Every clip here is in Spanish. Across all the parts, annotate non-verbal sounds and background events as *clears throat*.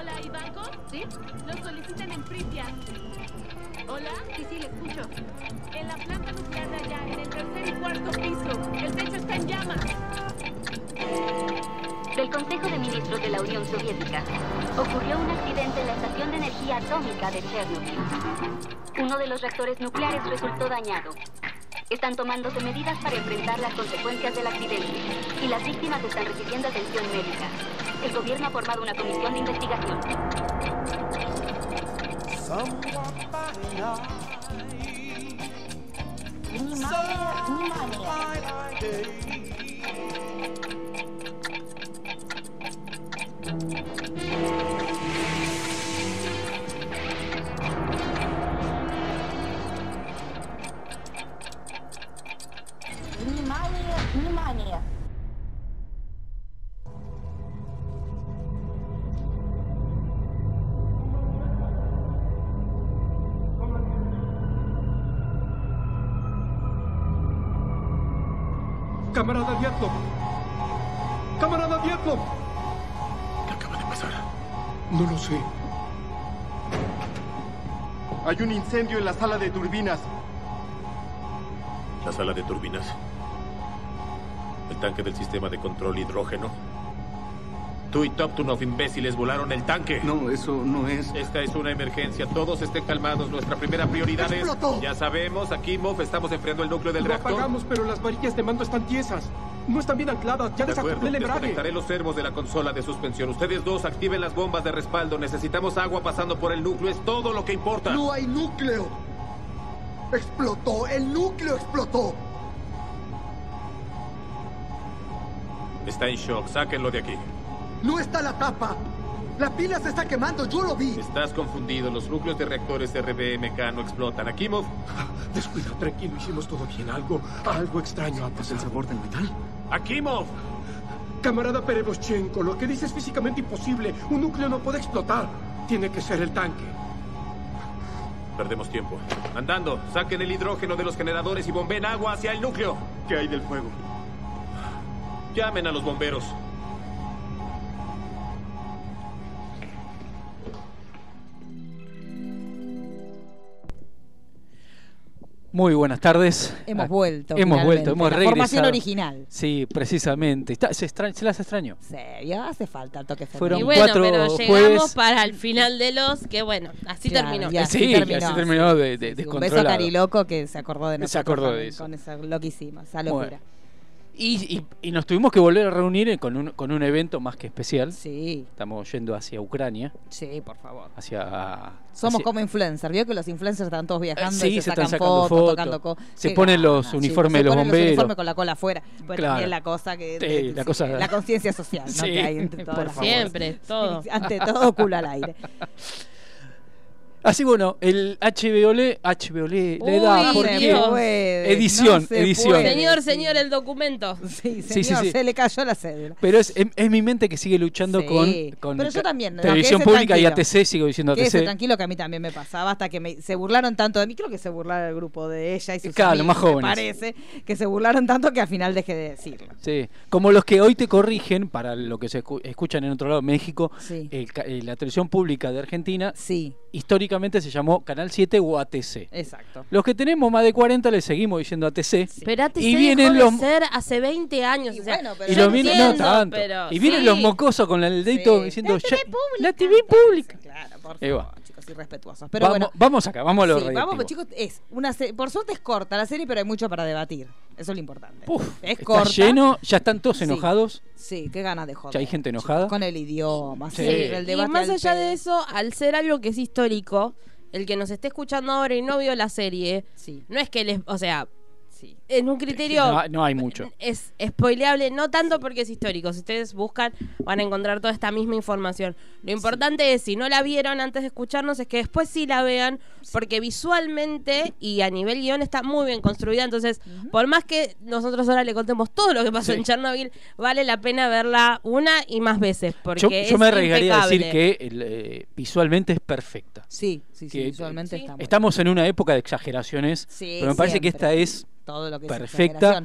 Hola, Ivanko. ¿Sí? Lo solicitan en Pripyat. Hola. Sí, sí, le escucho. En la planta nuclear de allá, en el tercer y cuarto piso. El techo está en llamas. Del Consejo de Ministros de la Unión Soviética. Ocurrió un accidente en la estación de energía atómica de Chernobyl. Uno de los reactores nucleares resultó dañado. Están tomándose medidas para enfrentar las consecuencias del accidente y las víctimas están recibiendo atención médica. El gobierno ha formado una comisión de investigación. Incendio en la sala de turbinas. La sala de turbinas. El tanque del sistema de control hidrógeno. Tú y Toptunov, imbéciles, volaron el tanque. No, eso no es. Esta es una emergencia. Todos estén calmados. Nuestra primera prioridad es... ¡Explotó! Ya sabemos, Akimov, estamos enfriando el núcleo del Lo reactor. apagamos, pero las varillas de mando están tiesas. No están bien ancladas. Ya De acuerdo, el desconectaré los servos de la consola de suspensión. Ustedes dos activen las bombas de respaldo. Necesitamos agua pasando por el núcleo. Es todo lo que importa. No hay núcleo. Explotó. El núcleo explotó. Está en shock. Sáquenlo de aquí. No está la tapa. La pila se está quemando. Yo lo vi. Estás confundido. Los núcleos de reactores RBMK no explotan. Akimov, *laughs* Descuida, tranquilo. Hicimos todo bien. Algo, algo extraño ha ¿Es el pasado. sabor del metal? Akimov. Camarada Perevoschenko, lo que dice es físicamente imposible. Un núcleo no puede explotar. Tiene que ser el tanque. Perdemos tiempo. Andando, saquen el hidrógeno de los generadores y bomben agua hacia el núcleo. ¿Qué hay del fuego? Llamen a los bomberos. Muy buenas tardes. Hemos vuelto. Hemos finalmente. vuelto, hemos La regresado. Formación original. Sí, precisamente. Está- se, extra- se las extraño. Serio, hace falta el toque Fueron Y femenino. bueno, cuatro pero jueves. llegamos para el final de los que bueno, así Claro, terminó. y así Sí, terminó, así terminó de, de, Sí, Un beso cariloco que se acordó de Se nosotros acordó de eso. Con esa loquísima, esa locura. Bueno. Y, y- y nos tuvimos que volver a reunir con un, con un evento más que especial. Sí, Estamos yendo hacia Ucrania, sí, por favor. hacia... Somos hacia- como influencers, vio que los influencers están todos viajando Sí, y se, se sacan están sacando fotos, fotos. tocando co- Se ponen los uniformes chicos, de los se ponen bomberos. uniformes con la cola afuera. Pues Claro. también la cosa que Sí, de- la cosa- la conciencia social, ¿no? Sí, que hay entre *laughs* todas por. Siempre, todo. *laughs* Ante todo, culo al aire. *laughs* Así bueno, el HBO le, HBO le, le Uy, da Dios. porque Dios. puede, Edición, no se edición. puede. Señor, señor, el documento. Sí, Sí, sí, señor, sí. se le cayó la cédula. Pero es, es, es mi mente que sigue luchando Sí, con, con pero yo también, no, televisión quédese pública y. ATC, sigo diciendo Quédese ATC. tranquilo que a mí también me pasaba hasta que me, se burlaron tanto de mí. Creo que se burlaron el grupo de ella y sus Claro, amigos, más me jóvenes. parece, que se burlaron tanto que al final dejé de decirlo. Sí, como los que hoy te corrigen, para lo que se escu- escuchan en otro lado, México, Sí. el eh, la televisión pública de Argentina Sí, históricamente se llamó Canal 7 o ATC. exacto. Los que tenemos más de 40 le seguimos diciendo ATC. Pero ATC Y vienen dejó los- de ser hace 20 años. Y o sea, bueno, pero Y yo no tanto. pero y vienen sí. los mocosos con el dedito Sí. diciendo La "Ya- TV pública". la TV pública. Claro, por favor, irrespetuosos. Pero vamos, bueno, vamos acá, vamos a lo sí, vamos, radioactivo. chicos, es una se- por suerte es corta la serie, pero hay mucho para debatir. Eso es lo importante. Puf, es está corta. lleno, ya están todos enojados. Sí, qué ganas de joder. Ya hay gente chicos, enojada. Con el idioma, Sí. sí, el y debate más al allá de eso, al ser algo que es histórico, el que nos esté escuchando ahora y no vio la serie, Sí, no es que les, o sea, sí. En un criterio No, no hay mucho. es spoileable, no tanto porque es histórico. Si ustedes buscan, van a encontrar toda esta misma información. Lo importante es, si no la vieron antes de escucharnos, es que después sí la vean, porque visualmente y a nivel guion está muy bien construida. Entonces, por más que nosotros ahora le contemos todo lo que pasó Sí. en Chernobyl, vale la pena verla una y más veces. Porque Yo, yo es me arriesgaría a decir que el, eh, visualmente es perfecta. Sí, sí, sí, Que- visualmente Sí. está Estamos en una época de exageraciones, Sí, pero me parece que esta es todo lo que perfecta.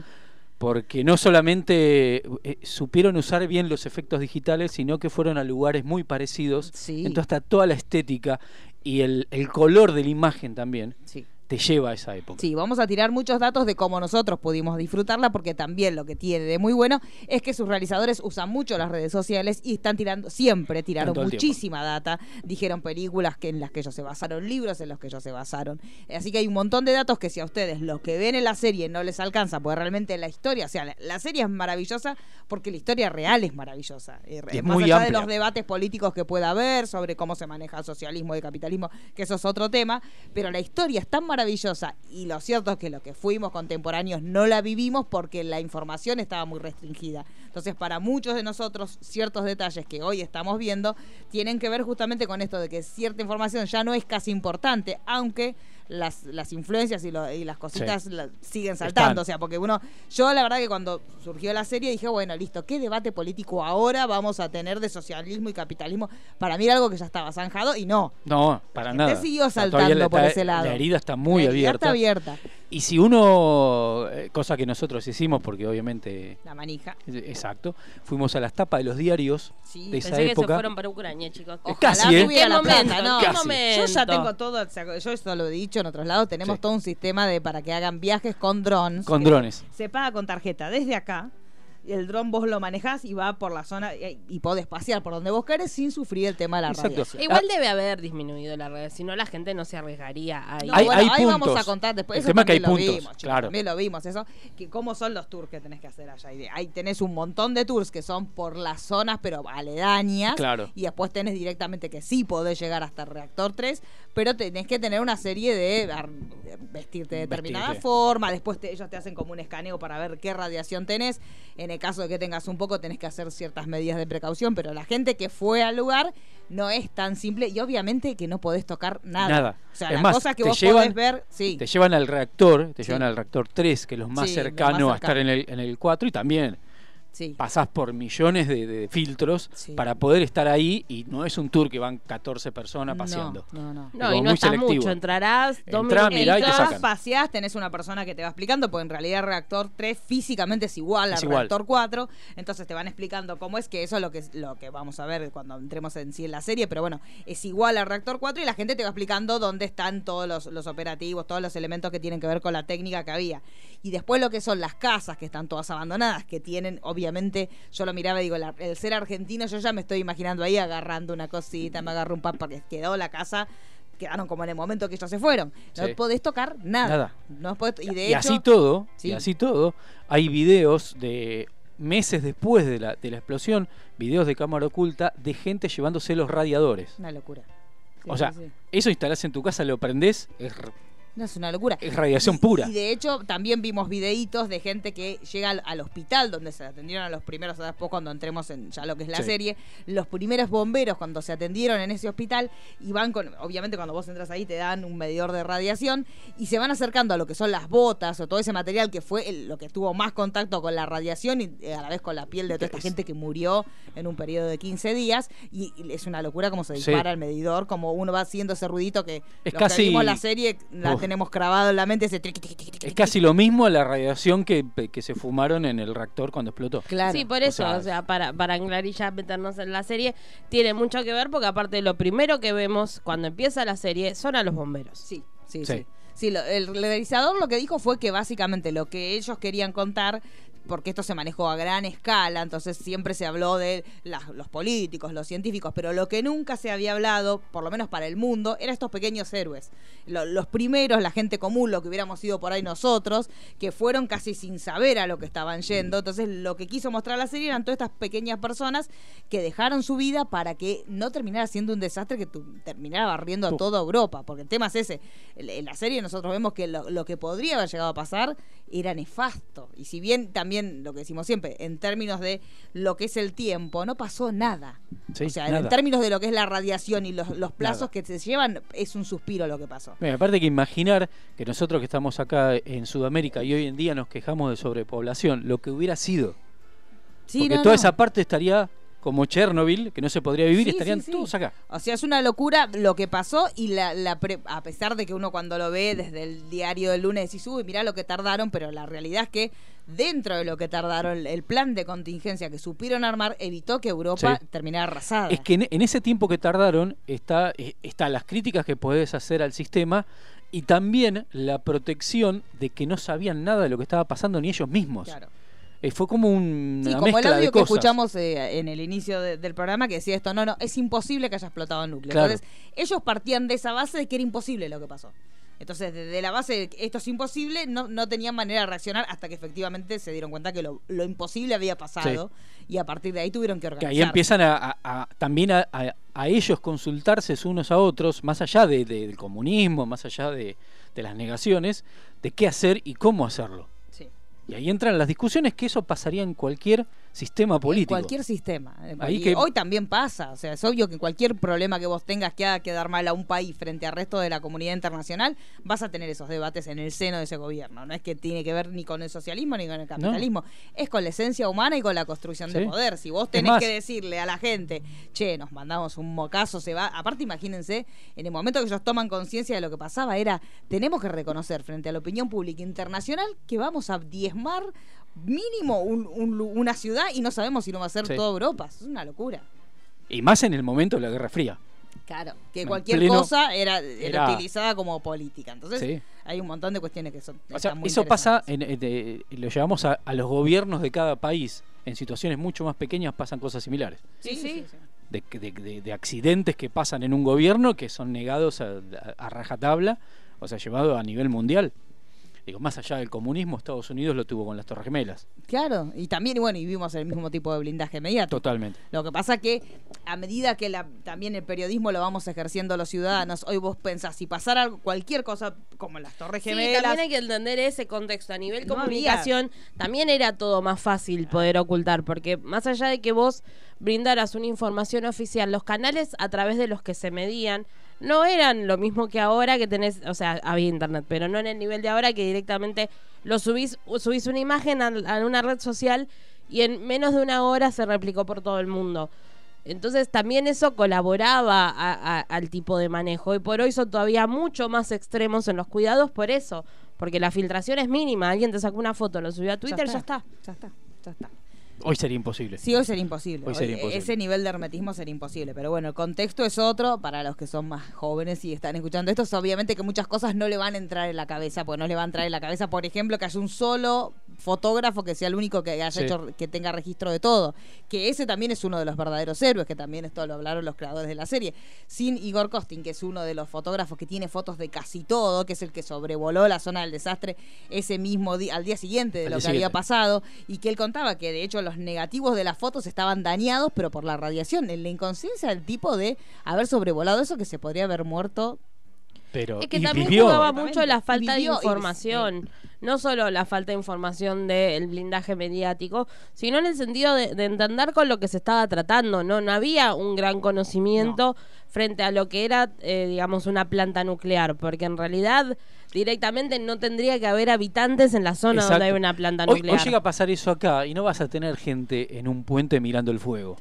porque no solamente eh, supieron usar bien los efectos digitales, sino que fueron a lugares muy parecidos. Sí. Entonces hasta toda la estética y el, el color de la imagen también Sí. Te lleva a esa época. Sí, vamos a tirar muchos datos de cómo nosotros pudimos disfrutarla, porque también lo que tiene de muy bueno es que sus realizadores usan mucho las redes sociales y están tirando, siempre tiraron muchísima data, dijeron películas que en las que ellos se basaron, libros en los que ellos se basaron. Así que hay un montón de datos que si a ustedes los que ven en la serie no les alcanza, porque realmente la historia, o sea, la, la serie es maravillosa porque la historia real es maravillosa. Eh, Y es más muy allá de amplia. los debates políticos que pueda haber sobre cómo se maneja el socialismo y el capitalismo, que eso es otro tema, pero la historia es tan maravillosa y lo cierto es que lo que fuimos contemporáneos no la vivimos porque la información estaba muy restringida. Entonces, para muchos de nosotros, ciertos detalles que hoy estamos viendo tienen que ver justamente con esto de que cierta información ya no es casi importante, aunque las, las influencias y, lo- y las cositas Sí. la- siguen saltando. Están. O sea, porque uno, yo la verdad que cuando surgió la serie dije, bueno, listo, ¿qué debate político ahora vamos a tener de socialismo y capitalismo? Para mí era algo que ya estaba zanjado y no. No, para gente nada. siguió saltando la- por ese lado. La herida está muy La herida abierta. Está abierta, Y si uno, eh, cosa que nosotros hicimos, porque obviamente, la manija. eh, exacto, fuimos a las tapas de los diarios Sí. de esa Pensé que se época. fueron para Ucrania, chicos. Ojalá Casi, ¿eh? ¿Qué la momento? plata, no. Yo ya tengo todo, o sea, yo esto lo he dicho en otros lados, tenemos Sí. todo un sistema de para que hagan viajes con drones. Con drones. Se paga con tarjeta desde acá. El dron vos lo manejás y va por la zona y, y podés pasear por donde vos querés sin sufrir el tema de la Exacto. radiación. Igual debe haber disminuido la red, si no la gente no se arriesgaría ahí. No, Hay- bueno, hay ahí vamos puntos. a contar después. El Eso tema es que hay también lo puntos, vimos, chicos, claro. También lo vimos, eso. Que cómo son los tours que tenés que hacer allá. Ahí tenés un montón de tours que son por las zonas, pero aledañas. Claro. Y después tenés directamente que sí podés llegar hasta el reactor 3, pero tenés que tener una serie de ar- vestirte de determinada Vestirte. forma. Después te- ellos te hacen como un escaneo para ver qué radiación tenés. En el caso de que tengas un poco, tenés que hacer ciertas medidas de precaución. Pero la gente que fue al lugar no es tan simple. Y obviamente que no podés tocar nada. Nada. O sea, Es las más, cosas que vos llevan- podés ver, sí. Te llevan al reactor, te Sí. llevan al reactor 3, que es lo más Sí, lo cercano a estar en el, en el 4, y también Sí. pasás por millones de, de filtros Sí. para poder estar ahí, y no es un tour que van 14 personas paseando. No, no, no. No, y no muy estás selectivo. mucho, entrarás dos Entrá, mirá y te Entras, sacan. paseás, tenés una persona que te va explicando, porque en realidad el reactor 3 físicamente es igual Es al igual. reactor 4, entonces te van explicando cómo es que eso es lo que es lo que vamos a ver cuando entremos en sí en la serie, pero bueno, es igual al reactor 4 y la gente te va explicando dónde están todos los, los operativos, todos los elementos que tienen que ver con la técnica que había. Y después lo que son las casas que están todas abandonadas, que tienen, obviamente, yo lo miraba y digo, la- el ser argentino, yo ya me estoy imaginando ahí agarrando una cosita, me agarro un pan porque quedó la casa quedaron como en el momento que ellos se fueron. No Sí. podés tocar nada. Nada. No podés- y de y hecho, así todo, Sí. y así todo, hay videos de meses después de la, de la explosión, videos de cámara oculta de gente llevándose los radiadores. Una locura. Sí, o sea, eso instalás en tu casa, lo prendés, es, No, es una locura. es radiación Y- pura. Y de hecho, también vimos videitos de gente que llega al, al hospital donde se atendieron a los primeros, después cuando entremos en ya lo que es la Sí. serie, los primeros bomberos cuando se atendieron en ese hospital y van con, obviamente cuando vos entras ahí te dan un medidor de radiación y se van acercando a lo que son las botas o todo ese material que fue el- lo que tuvo más contacto con la radiación y eh, a la vez con la piel de toda esta Es- gente que murió en un periodo de 15 días y, y es una locura como se Sí. dispara el medidor, como uno va haciendo ese ruidito que Es los casi- que vimos la serie la. Tenemos grabado en la mente ese triqui, triqui, triqui, triqui, Es casi lo mismo a la radiación que, que se fumaron en el reactor cuando explotó. Claro. Sí, por eso, sea, o sea, para, para aclarar y ya meternos en la serie, tiene mucho que ver porque aparte lo primero que vemos cuando empieza la serie son a los bomberos. Sí, sí, Sí. sí. Sí, lo- el realizador lo que dijo fue que básicamente lo que ellos querían contar, porque esto se manejó a gran escala, entonces siempre se habló de las- los políticos, los científicos, pero lo que nunca se había hablado, por lo menos para el mundo, eran estos pequeños héroes. Lo- los primeros, la gente común, lo que hubiéramos sido por ahí nosotros, que fueron casi sin saber a lo que estaban yendo. Entonces lo que quiso mostrar la serie eran todas estas pequeñas personas que dejaron su vida para que no terminara siendo un desastre que terminara barriendo a toda Europa, porque el tema es ese. En en la serie nosotros vemos que lo, lo que podría haber llegado a pasar era nefasto. Y si bien también lo que decimos siempre, en términos de lo que es el tiempo, no pasó nada. Sí, o sea, nada. en términos de lo que es la radiación y los, los plazos Nada. que se llevan, es un suspiro lo que pasó. Mira, aparte que imaginar que nosotros que estamos acá en Sudamérica y hoy en día nos quejamos de sobrepoblación, lo que hubiera sido. Sí, porque no, toda no. esa parte estaría como Chernobyl, que no se podría vivir, Sí, estarían sí, sí. todos acá. O sea, es una locura lo que pasó y la, la pre- a pesar de que uno cuando lo ve desde el diario del lunes decís, uy, mirá lo que tardaron, pero la realidad es que dentro de lo que tardaron, el plan de contingencia que supieron armar evitó que Europa terminara arrasada. Es que en, en ese tiempo que tardaron está, eh, está las críticas que podés hacer al sistema y también la protección de que no sabían nada de lo que estaba pasando ni ellos mismos. Claro. Eh, fue como un- Sí, una como el de audio que cosas. escuchamos eh, en el inicio de- del programa que decía esto, no, no, es imposible que haya explotado el núcleo. Claro. Entonces, ellos partían de esa base de que era imposible lo que pasó. Entonces, desde la base de que esto es imposible, no, no tenían manera de reaccionar hasta que efectivamente se dieron cuenta que lo, lo imposible había pasado y a partir de ahí tuvieron que Que organizar. ahí empiezan a, a- a- también a, a- a ellos consultarse unos a otros, más allá de- de- del comunismo, más allá de, de las negaciones, de qué hacer y cómo hacerlo. Y ahí entran las discusiones que eso pasaría en cualquier sistema político. Cualquier sistema. Ahí Y que- Hoy también pasa. O sea, es obvio que cualquier problema que vos tengas que haga quedar mal a un país frente al resto de la comunidad internacional, vas a tener esos debates en el seno de ese gobierno. No es que tiene que ver ni con el socialismo ni con el capitalismo. Es con la esencia humana y con la construcción de poder. Si vos tenés más- que decirle a la gente, che, nos mandamos un mocazo, se va. Aparte, imagínense, en el momento que ellos toman conciencia de lo que pasaba, era, tenemos que reconocer frente a la opinión pública internacional que vamos a diezmar mínimo un- un una ciudad y no sabemos si no va a ser Sí. toda Europa. Es una locura. Y más en el momento de la Guerra Fría. Claro, que En cualquier pleno- cosa era, era era- utilizada como política. Entonces, Sí. hay un montón de cuestiones que son. O sea, están muy eso pasa, interesantes. en- en- de- lo llevamos a, a los gobiernos de cada país. En situaciones mucho más pequeñas pasan cosas similares. Sí, sí. sí. De, de- de- de accidentes que pasan en un gobierno que son negados a, a- a rajatabla, o sea, llevado a nivel mundial. Digo, más allá del comunismo, Estados Unidos lo tuvo con las Torres Gemelas. Claro, y también, y bueno, y vimos el mismo tipo de blindaje mediático. Totalmente. Lo que pasa que a medida que la, también el periodismo lo vamos ejerciendo los ciudadanos, hoy vos pensás, si pasara algo- cualquier cosa como las Torres Sí, Gemelas, también hay que entender ese contexto. A nivel No comunicación, también era todo más fácil poder ocultar, porque más allá de que vos brindaras una información oficial, los canales a través de los que se medían no eran lo mismo que ahora que tenés, o sea, había internet, pero no en el nivel de ahora que directamente lo subís, subís una imagen a, a una red social y en menos de una hora se replicó por todo el mundo. Entonces también eso colaboraba a- a- al tipo de manejo. Y por hoy son todavía mucho más extremos en los cuidados por eso. Porque la filtración es mínima. Alguien te sacó una foto, lo subió a Twitter, ya está. Ya está, ya está. Hoy sería imposible. Sí, hoy sería imposible. Hoy sería Hoy, imposible. Ese nivel de hermetismo sería imposible. Pero bueno, el contexto es otro. Para los que son más jóvenes y están escuchando esto, es obviamente que muchas cosas no le van a entrar en la cabeza. Porque no le va a entrar en la cabeza, por ejemplo, que haya un solo fotógrafo que sea el único que haya Sí. hecho, que tenga registro de todo. Que ese también es uno de los verdaderos héroes, que también esto lo hablaron los creadores de la serie. Sin Igor Costin, que es uno de los fotógrafos que tiene fotos de casi todo, que es el que sobrevoló la zona del desastre ese mismo día, al día siguiente de Al lo que había pasado, y que él contaba que de hecho los negativos de las fotos estaban dañados, pero por la radiación, en la inconsciencia del tipo de haber sobrevolado eso que se podría haber muerto. Pero, Es que también vivió. jugaba mucho la falta vivió, de información. No solo la falta de información del blindaje mediático, sino en el sentido de, de entender con lo que se estaba tratando. No, no había un gran conocimiento frente a lo que era, eh, digamos, una planta nuclear, porque en realidad directamente no tendría que haber habitantes en la zona Exacto. donde hay una planta nuclear. hoy llega a pasar eso acá y no vas a tener gente en un puente mirando el fuego.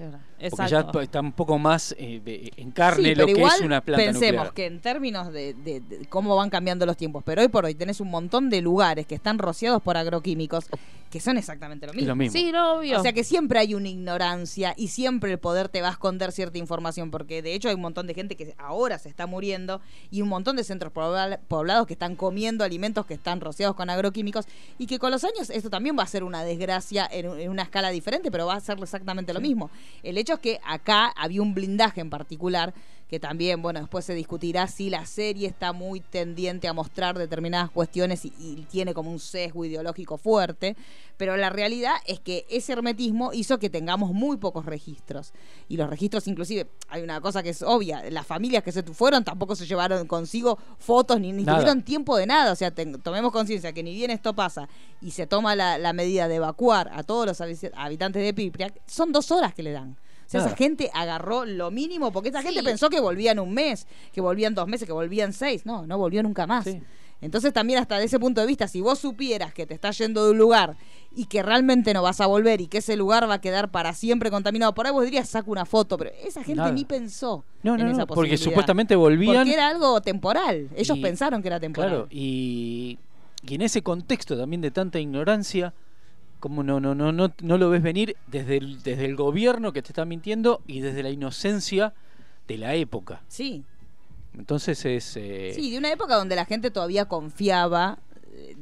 Porque ya está un poco más eh, de- en carne Sí, lo que es una planta pensemos nuclear. que en términos de, de- de cómo van cambiando los tiempos, pero hoy por hoy tenés un montón de lugares que están rociados por agroquímicos que son exactamente lo mismo. lo mismo. Sí, no, obvio. O sea que siempre hay una ignorancia y siempre el poder te va a esconder cierta información, porque de hecho hay un montón de gente que ahora se está muriendo y un montón de centros pobla- poblados que están comiendo alimentos que están rociados con agroquímicos y que con los años esto también va a ser una desgracia en, un- en una escala diferente, pero va a ser exactamente lo mismo. El hecho es que acá había un blindaje en particular que también, bueno, después se discutirá si la serie está muy tendiente a mostrar determinadas cuestiones y, y tiene como un sesgo ideológico fuerte, pero la realidad es que ese hermetismo hizo que tengamos muy pocos registros. Y los registros, inclusive, hay una cosa que es obvia, las familias que se fueron tampoco se llevaron consigo fotos ni, ni tuvieron tiempo de nada. O sea, ten- tomemos conciencia que ni bien esto pasa y se toma la, la medida de evacuar a todos los habi- habitantes de Pipriak, son dos horas que le dan. O sea, Nada. esa gente agarró lo mínimo, porque esa gente pensó que volvían un mes, que volvían dos meses, que volvían seis. No, no volvió nunca más. Sí. Entonces también hasta de ese punto de vista, si vos supieras que te estás yendo de un lugar y que realmente no vas a volver y que ese lugar va a quedar para siempre contaminado, por ahí vos dirías, saco una foto, pero esa gente Nada. ni pensó No, en no, esa no, porque supuestamente volvían. Porque era algo temporal. Ellos Y- pensaron que era temporal. Claro, y, y en ese contexto también de tanta ignorancia, como no, no, no, no, no lo ves venir desde el, desde el gobierno que te está mintiendo y desde la inocencia de la época. Sí, Entonces es... eh, sí, de una época donde la gente todavía confiaba eh,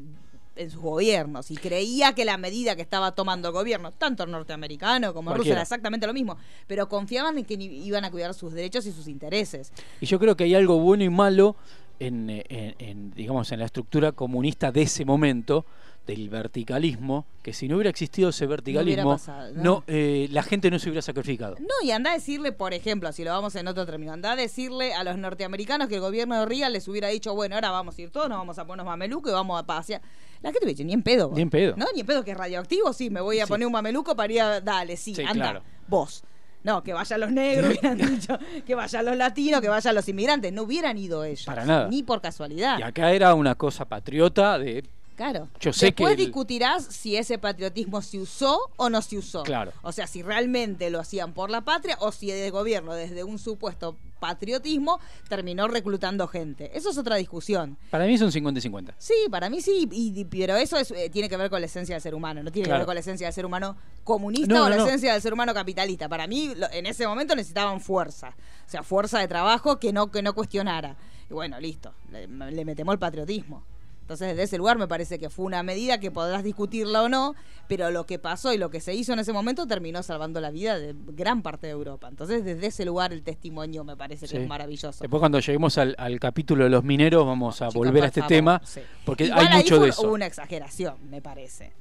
en sus gobiernos y creía que la medida que estaba tomando el gobierno, tanto norteamericano como ruso, era exactamente lo mismo, pero confiaban en que iban a cuidar sus derechos y sus intereses. Y yo creo que hay algo bueno y malo en, eh, en- en, digamos, en la estructura comunista de ese momento, del verticalismo, que si no hubiera existido ese verticalismo, pasado, ¿no? no, eh, la gente no se hubiera sacrificado. No, y anda a decirle, por ejemplo, si lo vamos en otro término, anda a decirle a los norteamericanos que el gobierno de Reagan les hubiera dicho, bueno, ahora vamos a ir todos, nos vamos a ponernos mameluco y vamos a pasear. La gente me dice, ni en pedo. vos. Ni en pedo. No, ni en pedo que es radioactivo, sí, me voy a Sí. poner un mameluco para ir a... Dale, sí, Sí, anda, claro. vos. No, que vayan los negros, *laughs* hubieran dicho, que vayan los latinos, que vayan los inmigrantes. No hubieran ido ellos. Para nada. Ni por casualidad. Y acá era una cosa patriota de... Claro. Yo sé Después que discutirás si ese patriotismo se usó o no se usó. Claro. O sea, si realmente lo hacían por la patria o si el gobierno, desde un supuesto patriotismo, terminó reclutando gente. Eso es otra discusión. Para mí es un 50 y 50. Sí, para mí sí, y- y- pero eso es, eh, tiene que ver con la esencia del ser humano, no tiene que ver con la esencia del ser humano comunista No, o la no. esencia del ser humano capitalista. Para mí, lo- en ese momento necesitaban fuerza, o sea, fuerza de trabajo que no, que no cuestionara. Y bueno, listo, le, le metemos el patriotismo. Entonces, desde ese lugar me parece que fue una medida que podrás discutirla o no, pero lo que pasó y lo que se hizo en ese momento terminó salvando la vida de gran parte de Europa. Entonces, desde ese lugar el testimonio me parece que es maravilloso. Después cuando lleguemos al, al capítulo de los mineros vamos a volver a este favor, tema, sí. porque Igual hay mucho de eso. Hubo una exageración, me parece.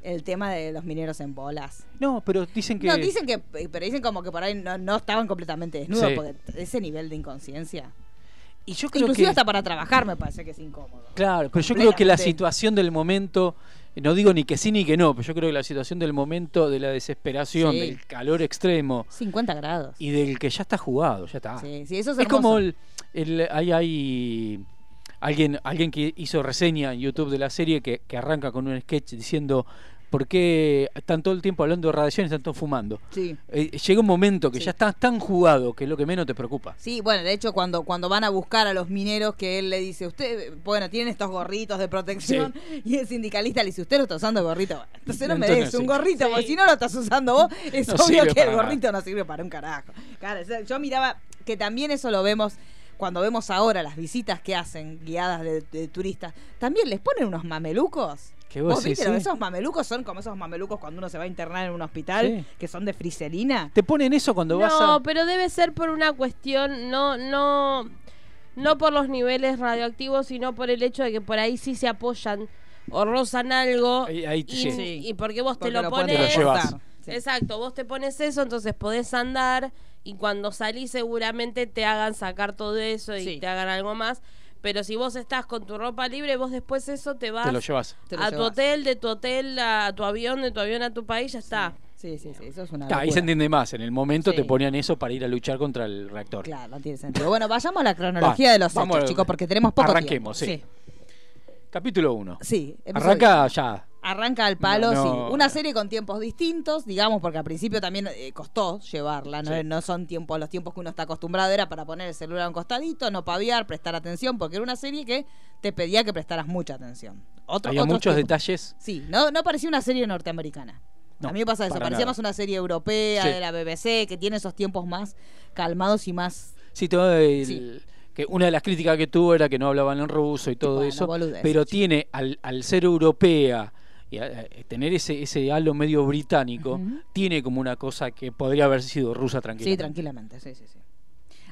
El tema de los mineros en bolas. No, pero dicen que... No, dicen que, pero dicen como que por ahí no, no estaban completamente desnudos, Sí. porque ese nivel de inconsciencia. Y yo creo Inclusive que... hasta para trabajar me parece que es incómodo. Claro, pero yo creo que la situación del momento, no digo ni que sí ni que no, pero yo creo que la situación del momento, de la desesperación, Sí. del calor extremo 50 grados. y del que ya está jugado, ya está. Sí, sí, eso es, es como el, el- hay, hay alguien, alguien que hizo reseña en YouTube de la serie que, que arranca con un sketch diciendo ¿por qué están todo el tiempo hablando de radiación y están todos fumando? Sí. Eh, llega un momento que Sí. ya estás tan jugado que es lo que menos te preocupa. Sí, bueno, de hecho cuando, cuando van a buscar a los mineros que él le dice, usted, bueno, tienen estos gorritos de protección y el sindicalista le dice, usted no está usando gorrito. Bueno, entonces no me Entonces, des un sí. gorrito, porque si no lo estás usando vos, es No obvio que el nada. gorrito no sirve para un carajo. Claro, o sea, yo miraba que también eso lo vemos cuando vemos ahora las visitas que hacen guiadas de, de turistas, también les ponen unos mamelucos. Que vos ¿Vos decís, viste? sí. Esos mamelucos son como esos mamelucos cuando uno se va a internar en un hospital, Sí. que son de friselina. Te ponen eso cuando vas No, a... pero debe ser por una cuestión, no, no, no por los niveles radioactivos, sino por el hecho de que por ahí sí se apoyan o rozan algo Ahí- ahí y, sí. y porque vos Porque te lo, lo pueden Te lo pones. llevas. Exacto, vos te pones eso, entonces podés andar y cuando salís seguramente te hagan sacar todo eso y Sí. te hagan algo más. Pero si vos estás con tu ropa libre, vos después eso te vas Te lo llevas. Te lo a tu llevas. hotel, de tu hotel a tu avión, de tu avión a tu país, ya está. Sí, sí, sí, eso es una Ta, ahí se entiende más. En el momento Sí. te ponían eso para ir a luchar contra el reactor. Claro, no tiene sentido. Bueno, vayamos a la cronología Va, de los hechos, a- chicos, porque tenemos poco arranquemos, tiempo. sí. Capítulo 1. Sí, episodio- Arranca ya. Arranca al palo, No, sí. Una serie con tiempos distintos, digamos, porque al principio también eh, costó llevarla. No, Sí. no son tiempos, los tiempos que uno está acostumbrado. Era para poner el celular a un costadito, no paviar, prestar atención, porque era una serie que te pedía que prestaras mucha atención. Otro, Había otros muchos tiempos. detalles. Sí, no, no parecía una serie norteamericana. No, a mí me pasa eso, parecía nada. más una serie europea, Sí. de la BBC, que tiene esos tiempos más calmados y más Sí, todo el- Sí. que una de las críticas que tuvo era que no hablaban en ruso y todo Bueno, eso. pero chico. tiene, al, al ser europea y a- a- tener ese, ese halo medio británico, tiene como una cosa que podría haber sido rusa tranquila. Sí, tranquilamente, sí, sí, sí.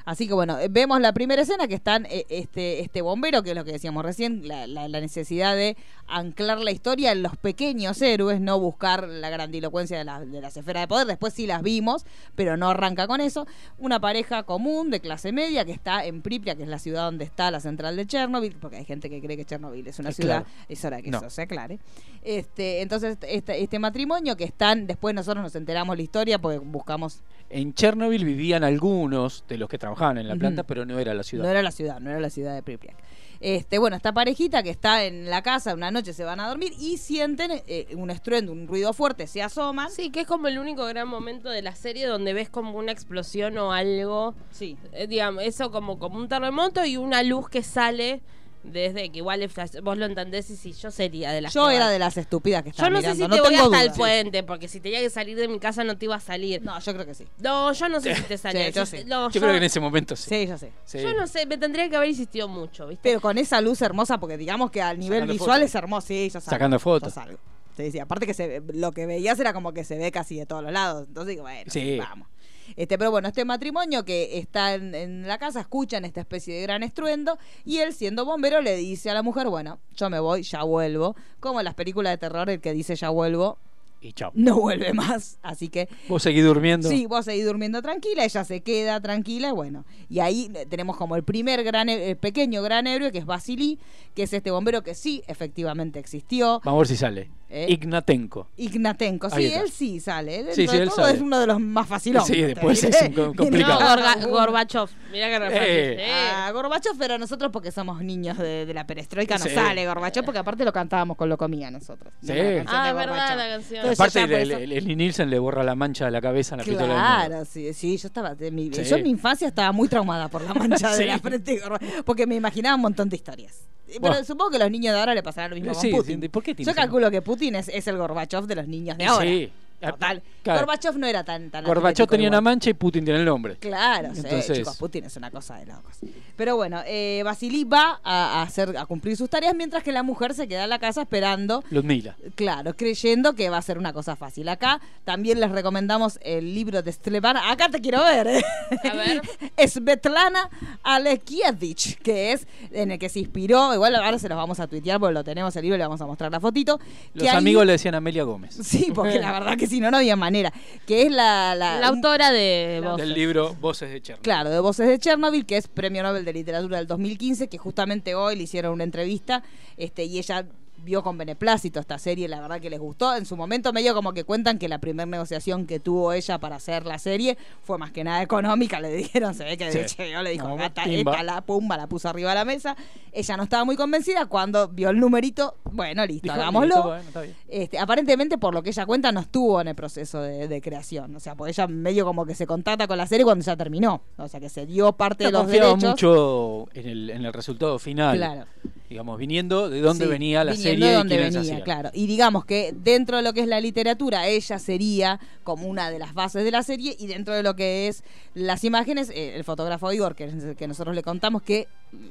Así que bueno, vemos la primera escena que están eh, este, este bombero, que es lo que decíamos recién, la, la- la necesidad de anclar la historia en los pequeños héroes, no buscar la grandilocuencia de, la- de las esferas de poder. Después sí las vimos, pero no arranca con eso. Una pareja común de clase media que está en Pripyat, que es la ciudad donde está la central de Chernobyl, porque hay gente que cree que Chernobyl es una ciudad, claro. es hora que No. eso se aclare. Este, entonces, este, este matrimonio que están, después nosotros nos enteramos la historia porque buscamos En Chernobyl vivían algunos de los que trabajaban trabajaban en la planta, pero no era la ciudad. No era la ciudad, no era la ciudad de Pripyat. Este, bueno, esta parejita que está en la casa, una noche se van a dormir y sienten eh, un estruendo, un ruido fuerte, se asoman. Sí, que es como el único gran momento de la serie donde ves como una explosión o algo. Sí. Eh, digamos, eso como, como un terremoto y una luz que sale desde que igual vos lo entendés y si yo sería de las Yo que era va- de las estúpidas que Yo estaban no sé si te voy hasta el puente, porque si tenía que salir de mi casa no te iba a salir. No, yo creo que sí. No, yo no sé si te *laughs* salía. Sí, yo sí. no, Yo creo que en ese momento sí. Sí, yo sé. Sí. Yo no sé, me tendría que haber insistido mucho, ¿viste? Pero con esa luz hermosa, porque digamos que al nivel Sacando visual es hermoso. Sí, yo salgo. Sacando fotos. Yo salgo. Sí, sí, aparte que se ve- lo que veías era como que se ve casi de todos los lados. Entonces, digo, bueno, Sí. vamos. Este, pero bueno, este matrimonio que está en, en la casa, escuchan esta especie de gran estruendo y él, siendo bombero, le dice a la mujer, bueno, yo me voy, ya vuelvo. Como en las películas de terror, el que dice ya vuelvo, Y chao. *laughs* no vuelve más. Así que Vos seguís durmiendo. Sí, vos seguís durmiendo tranquila, ella se queda tranquila, y bueno. Y ahí eh, tenemos como el primer gran, e- el pequeño gran héroe, que es Basilí, que es este bombero que sí, efectivamente existió. Vamos a ver si sale. Eh. Ignatenko. Ignatenko, sí, él sí sale. Él, Sí, dentro sí, de él todo sale. es uno de los más facilones. Sí, después es *laughs* complicado. No, Gorga-. Gorbachev. Mirá que re fácil. Eh. Eh. Ah, Gorbachev, pero nosotros porque somos niños de, de la perestroika no Sí. sale Gorbachev, porque aparte lo cantábamos con lo comía nosotros. Sí. Ah, es verdad la canción. Entonces, Aparte, el, el, eso- el- el Nielsen le borra la mancha de la cabeza a la pistola del medio. Claro, sí, sí, yo estaba, de mi, Sí. yo en mi infancia estaba muy traumada por la mancha de la frente, de Gorbachev, porque me imaginaba un montón de historias. Pero Buah. supongo que los niños de ahora le pasarán lo mismo Sí, con Putin. sí, ¿por qué yo calculo que Putin es, es el Gorbachev de los niños de ahora. sí. Total. Claro. Gorbachev no era tan tan Gorbachev tenía igual. una mancha y Putin tiene el nombre. Claro, sí, Entonces- chicos, Putin es una cosa de locos. Pero bueno, eh, Basilí va a, a hacer, a cumplir sus tareas mientras que la mujer se queda en la casa esperando Ludmila. Claro, creyendo que va a ser una cosa fácil. Acá también les recomendamos el libro de Stlepana. Acá te quiero ver. ¿eh? A ver. *laughs* Svetlana Alekievich, que es en el que se inspiró. Igual ahora se los vamos a tuitear porque lo tenemos el libro, le vamos a mostrar la fotito. Los que ahí- amigos le decían Amelia Gómez. Sí, porque *laughs* la verdad que si no, no había manera. Que es la... la- La autora de Voces. Del libro Voces de Chernobyl. Claro, de Voces de Chernobyl, que es Premio Nobel de Literatura del 2015, que justamente hoy le hicieron una entrevista este, y ella vio con beneplácito esta serie, la verdad que les gustó. En su momento medio como que cuentan que la primera negociación que tuvo ella para hacer la serie fue más que nada económica, le *laughs* dijeron, se ve que de Sí. hecho le dijo, gata, esta la pumba, la puso arriba de la mesa. Ella no estaba muy convencida cuando vio el numerito, bueno, listo, Dijo, hagámoslo. listo, bueno, está bien. Este, aparentemente, por lo que ella cuenta, no estuvo en el proceso de, de creación. O sea, porque ella medio como que se contacta con la serie cuando ya terminó. O sea, que se dio parte de los derechos. mucho en el, en el resultado final. Claro. Digamos, viniendo de dónde Sí, venía la serie de dónde venía, hacían. claro. Y digamos que dentro de lo que es la literatura, ella sería como una de las bases de la serie y dentro de lo que es las imágenes, eh, el fotógrafo Igor, que que nosotros le contamos que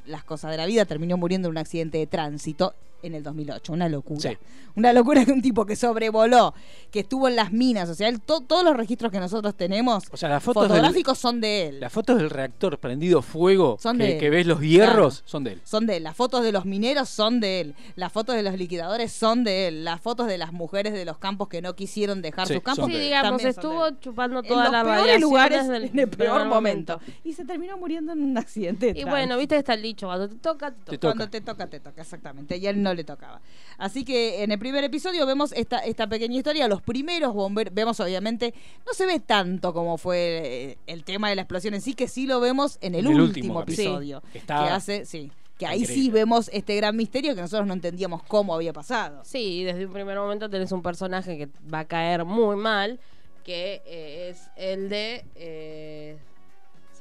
las cosas de la vida terminó muriendo en un accidente de tránsito en el 2008, una locura. Sí. Una locura que un tipo que sobrevoló, que estuvo en las minas, o sea, él, to- todos los registros que nosotros tenemos O sea, las fotos del- fotográficos son de él. Las fotos del reactor prendido fuego, Son que, de él. que ves los hierros, Claro. son de él. Son de él. Las fotos de los mineros son de él. Las fotos de los liquidadores son de él. Las fotos de las mujeres de los campos que no quisieron dejar Sí, sus campos. Sí, de digamos, estuvo de chupando En todas los las peores lugares del en el peor primer momento. Y se terminó muriendo en un accidente. de Y bueno, viste que está el dicho, cuando te toca, te toca. Te toca. Cuando te toca, te toca, exactamente. Y a él no le tocaba. Así que en el primer episodio vemos esta, esta pequeña historia. Los primeros bomberos, vemos obviamente, no se ve tanto como fue eh, el tema de la explosión en sí, que sí lo vemos en el, En el último, episodio. Sí, que está- hace, sí. Que ahí sí vemos este gran misterio que nosotros no entendíamos cómo había pasado. Sí, y desde un primer momento tenés un personaje que va a caer muy mal, que eh, es el de... eh,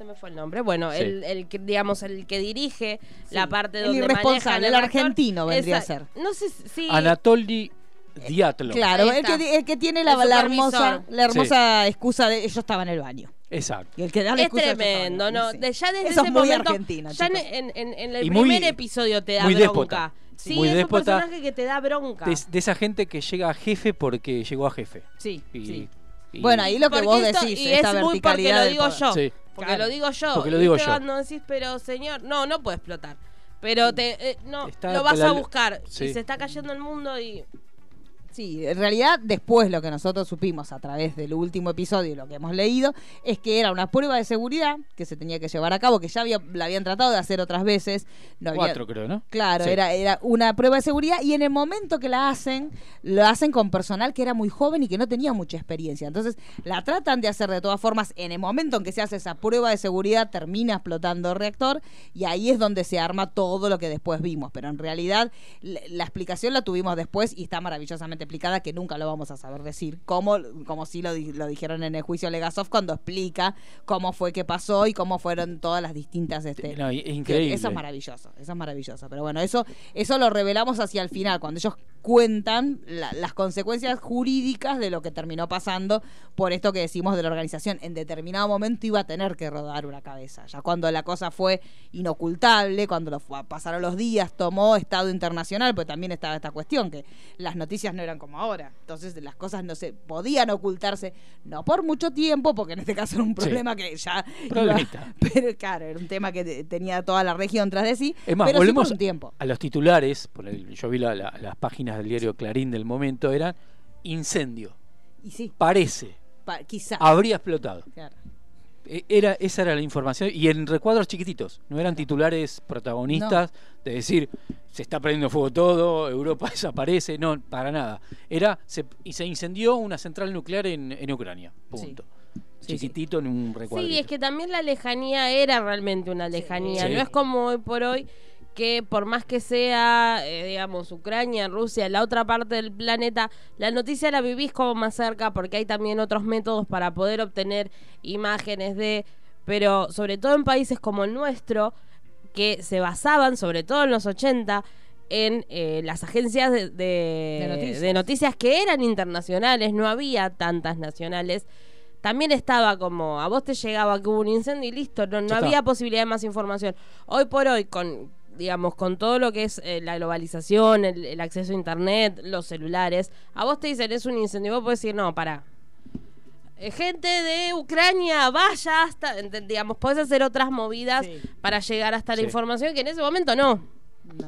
se me fue el nombre. Bueno, Sí. el, el que, digamos, el que dirige la parte El donde irresponsable, manejan el argentino vendría a ser. No sé si... sí, Anatoly Diatlov. Claro, Ahí el que, el que tiene la, El la hermosa, la hermosa excusa de yo estaba en el baño. Exacto. Y el que da la es excusa, el tremendo, baño, ¿no? sí. De- ya desde Eso ese es muy momento, argentino, ya en, en- en- el Y muy- primer episodio te da muy bronca. déspota. Sí, Muy es déspota. un personaje que te da bronca. De, de esa gente que llega a jefe porque llegó a jefe. Sí, Y- sí. y- Bueno, ahí lo que vos esto- decís, y esta es muy porque verticalidad lo del digo yo. Sí. Porque Claro. lo digo yo. Porque lo digo ¿Viste yo. cuando decís, pero señor, no, no puede explotar. Pero te, eh, no, Está lo vas la- a buscar. sí. Y se está cayendo el mundo y. Sí, en realidad después lo que nosotros supimos a través del último episodio y lo que hemos leído es que era una prueba de seguridad que se tenía que llevar a cabo, que ya había, la habían tratado de hacer otras veces. No había- Cuatro, creo, ¿no? Claro, Sí. era, era una prueba de seguridad y en el momento que la hacen, lo hacen con personal que era muy joven y que no tenía mucha experiencia. Entonces la tratan de hacer de todas formas. En el momento en que se hace esa prueba de seguridad, termina explotando el reactor y ahí es donde se arma todo lo que después vimos. Pero en realidad la, la explicación la tuvimos después y está maravillosamente explicada que nunca lo vamos a saber decir. Como, como sí lo, lo dijeron en el juicio Legasov cuando explica cómo fue que pasó y cómo fueron todas las distintas... Este, No, es increíble. Eso es maravilloso, eso es maravilloso. Pero bueno, eso, eso lo revelamos hacia el final, cuando ellos cuentan la- las consecuencias jurídicas de lo que terminó pasando por esto que decimos de la organización. En determinado momento iba a tener que rodar una cabeza. Ya cuando la cosa fue inocultable, cuando lo pasaron los días, tomó estado internacional, pues también estaba esta cuestión, que las noticias no eran como ahora. Entonces las cosas no se podían ocultarse, no por mucho tiempo, porque en este caso era un Sí. problema que ya... iba- *laughs* pero claro, era un tema que te- tenía toda la región tras de sí. Es más, pero sí por volvemos un tiempo. a los titulares. por el- yo vi la- la- las páginas del diario Clarín del momento. Eran incendio. Y sí, Parece. pa- quizá. Habría explotado. Claro. E- Era, esa era la información. Y en recuadros chiquititos. No eran titulares protagonistas de decir se está prendiendo fuego todo, Europa *laughs* desaparece. No, para nada. Era se, y se incendió una central nuclear en, en Ucrania. Punto. Sí, sí. Chiquitito en un recuadro. Sí, es que también la lejanía era realmente una lejanía. No es como hoy por hoy que por más que sea, eh, digamos, Ucrania, Rusia, la otra parte del planeta, la noticia la vivís como más cerca porque hay también otros métodos para poder obtener imágenes de... Pero sobre todo en países como el nuestro, que se basaban, sobre todo en los 80, en eh, las agencias de, de- De noticias. de noticias que eran internacionales, no había tantas nacionales. También estaba como, a vos te llegaba que hubo un incendio y listo, no, no había posibilidad de más información. Hoy por hoy, con digamos, con todo lo que es eh, la globalización, el, el acceso a internet, los celulares, a vos te dicen es un incendio, vos podés decir, no, pará. Eh, Gente de Ucrania, vaya hasta, digamos, podés hacer otras movidas Sí. para llegar hasta Sí. la información que en ese momento no.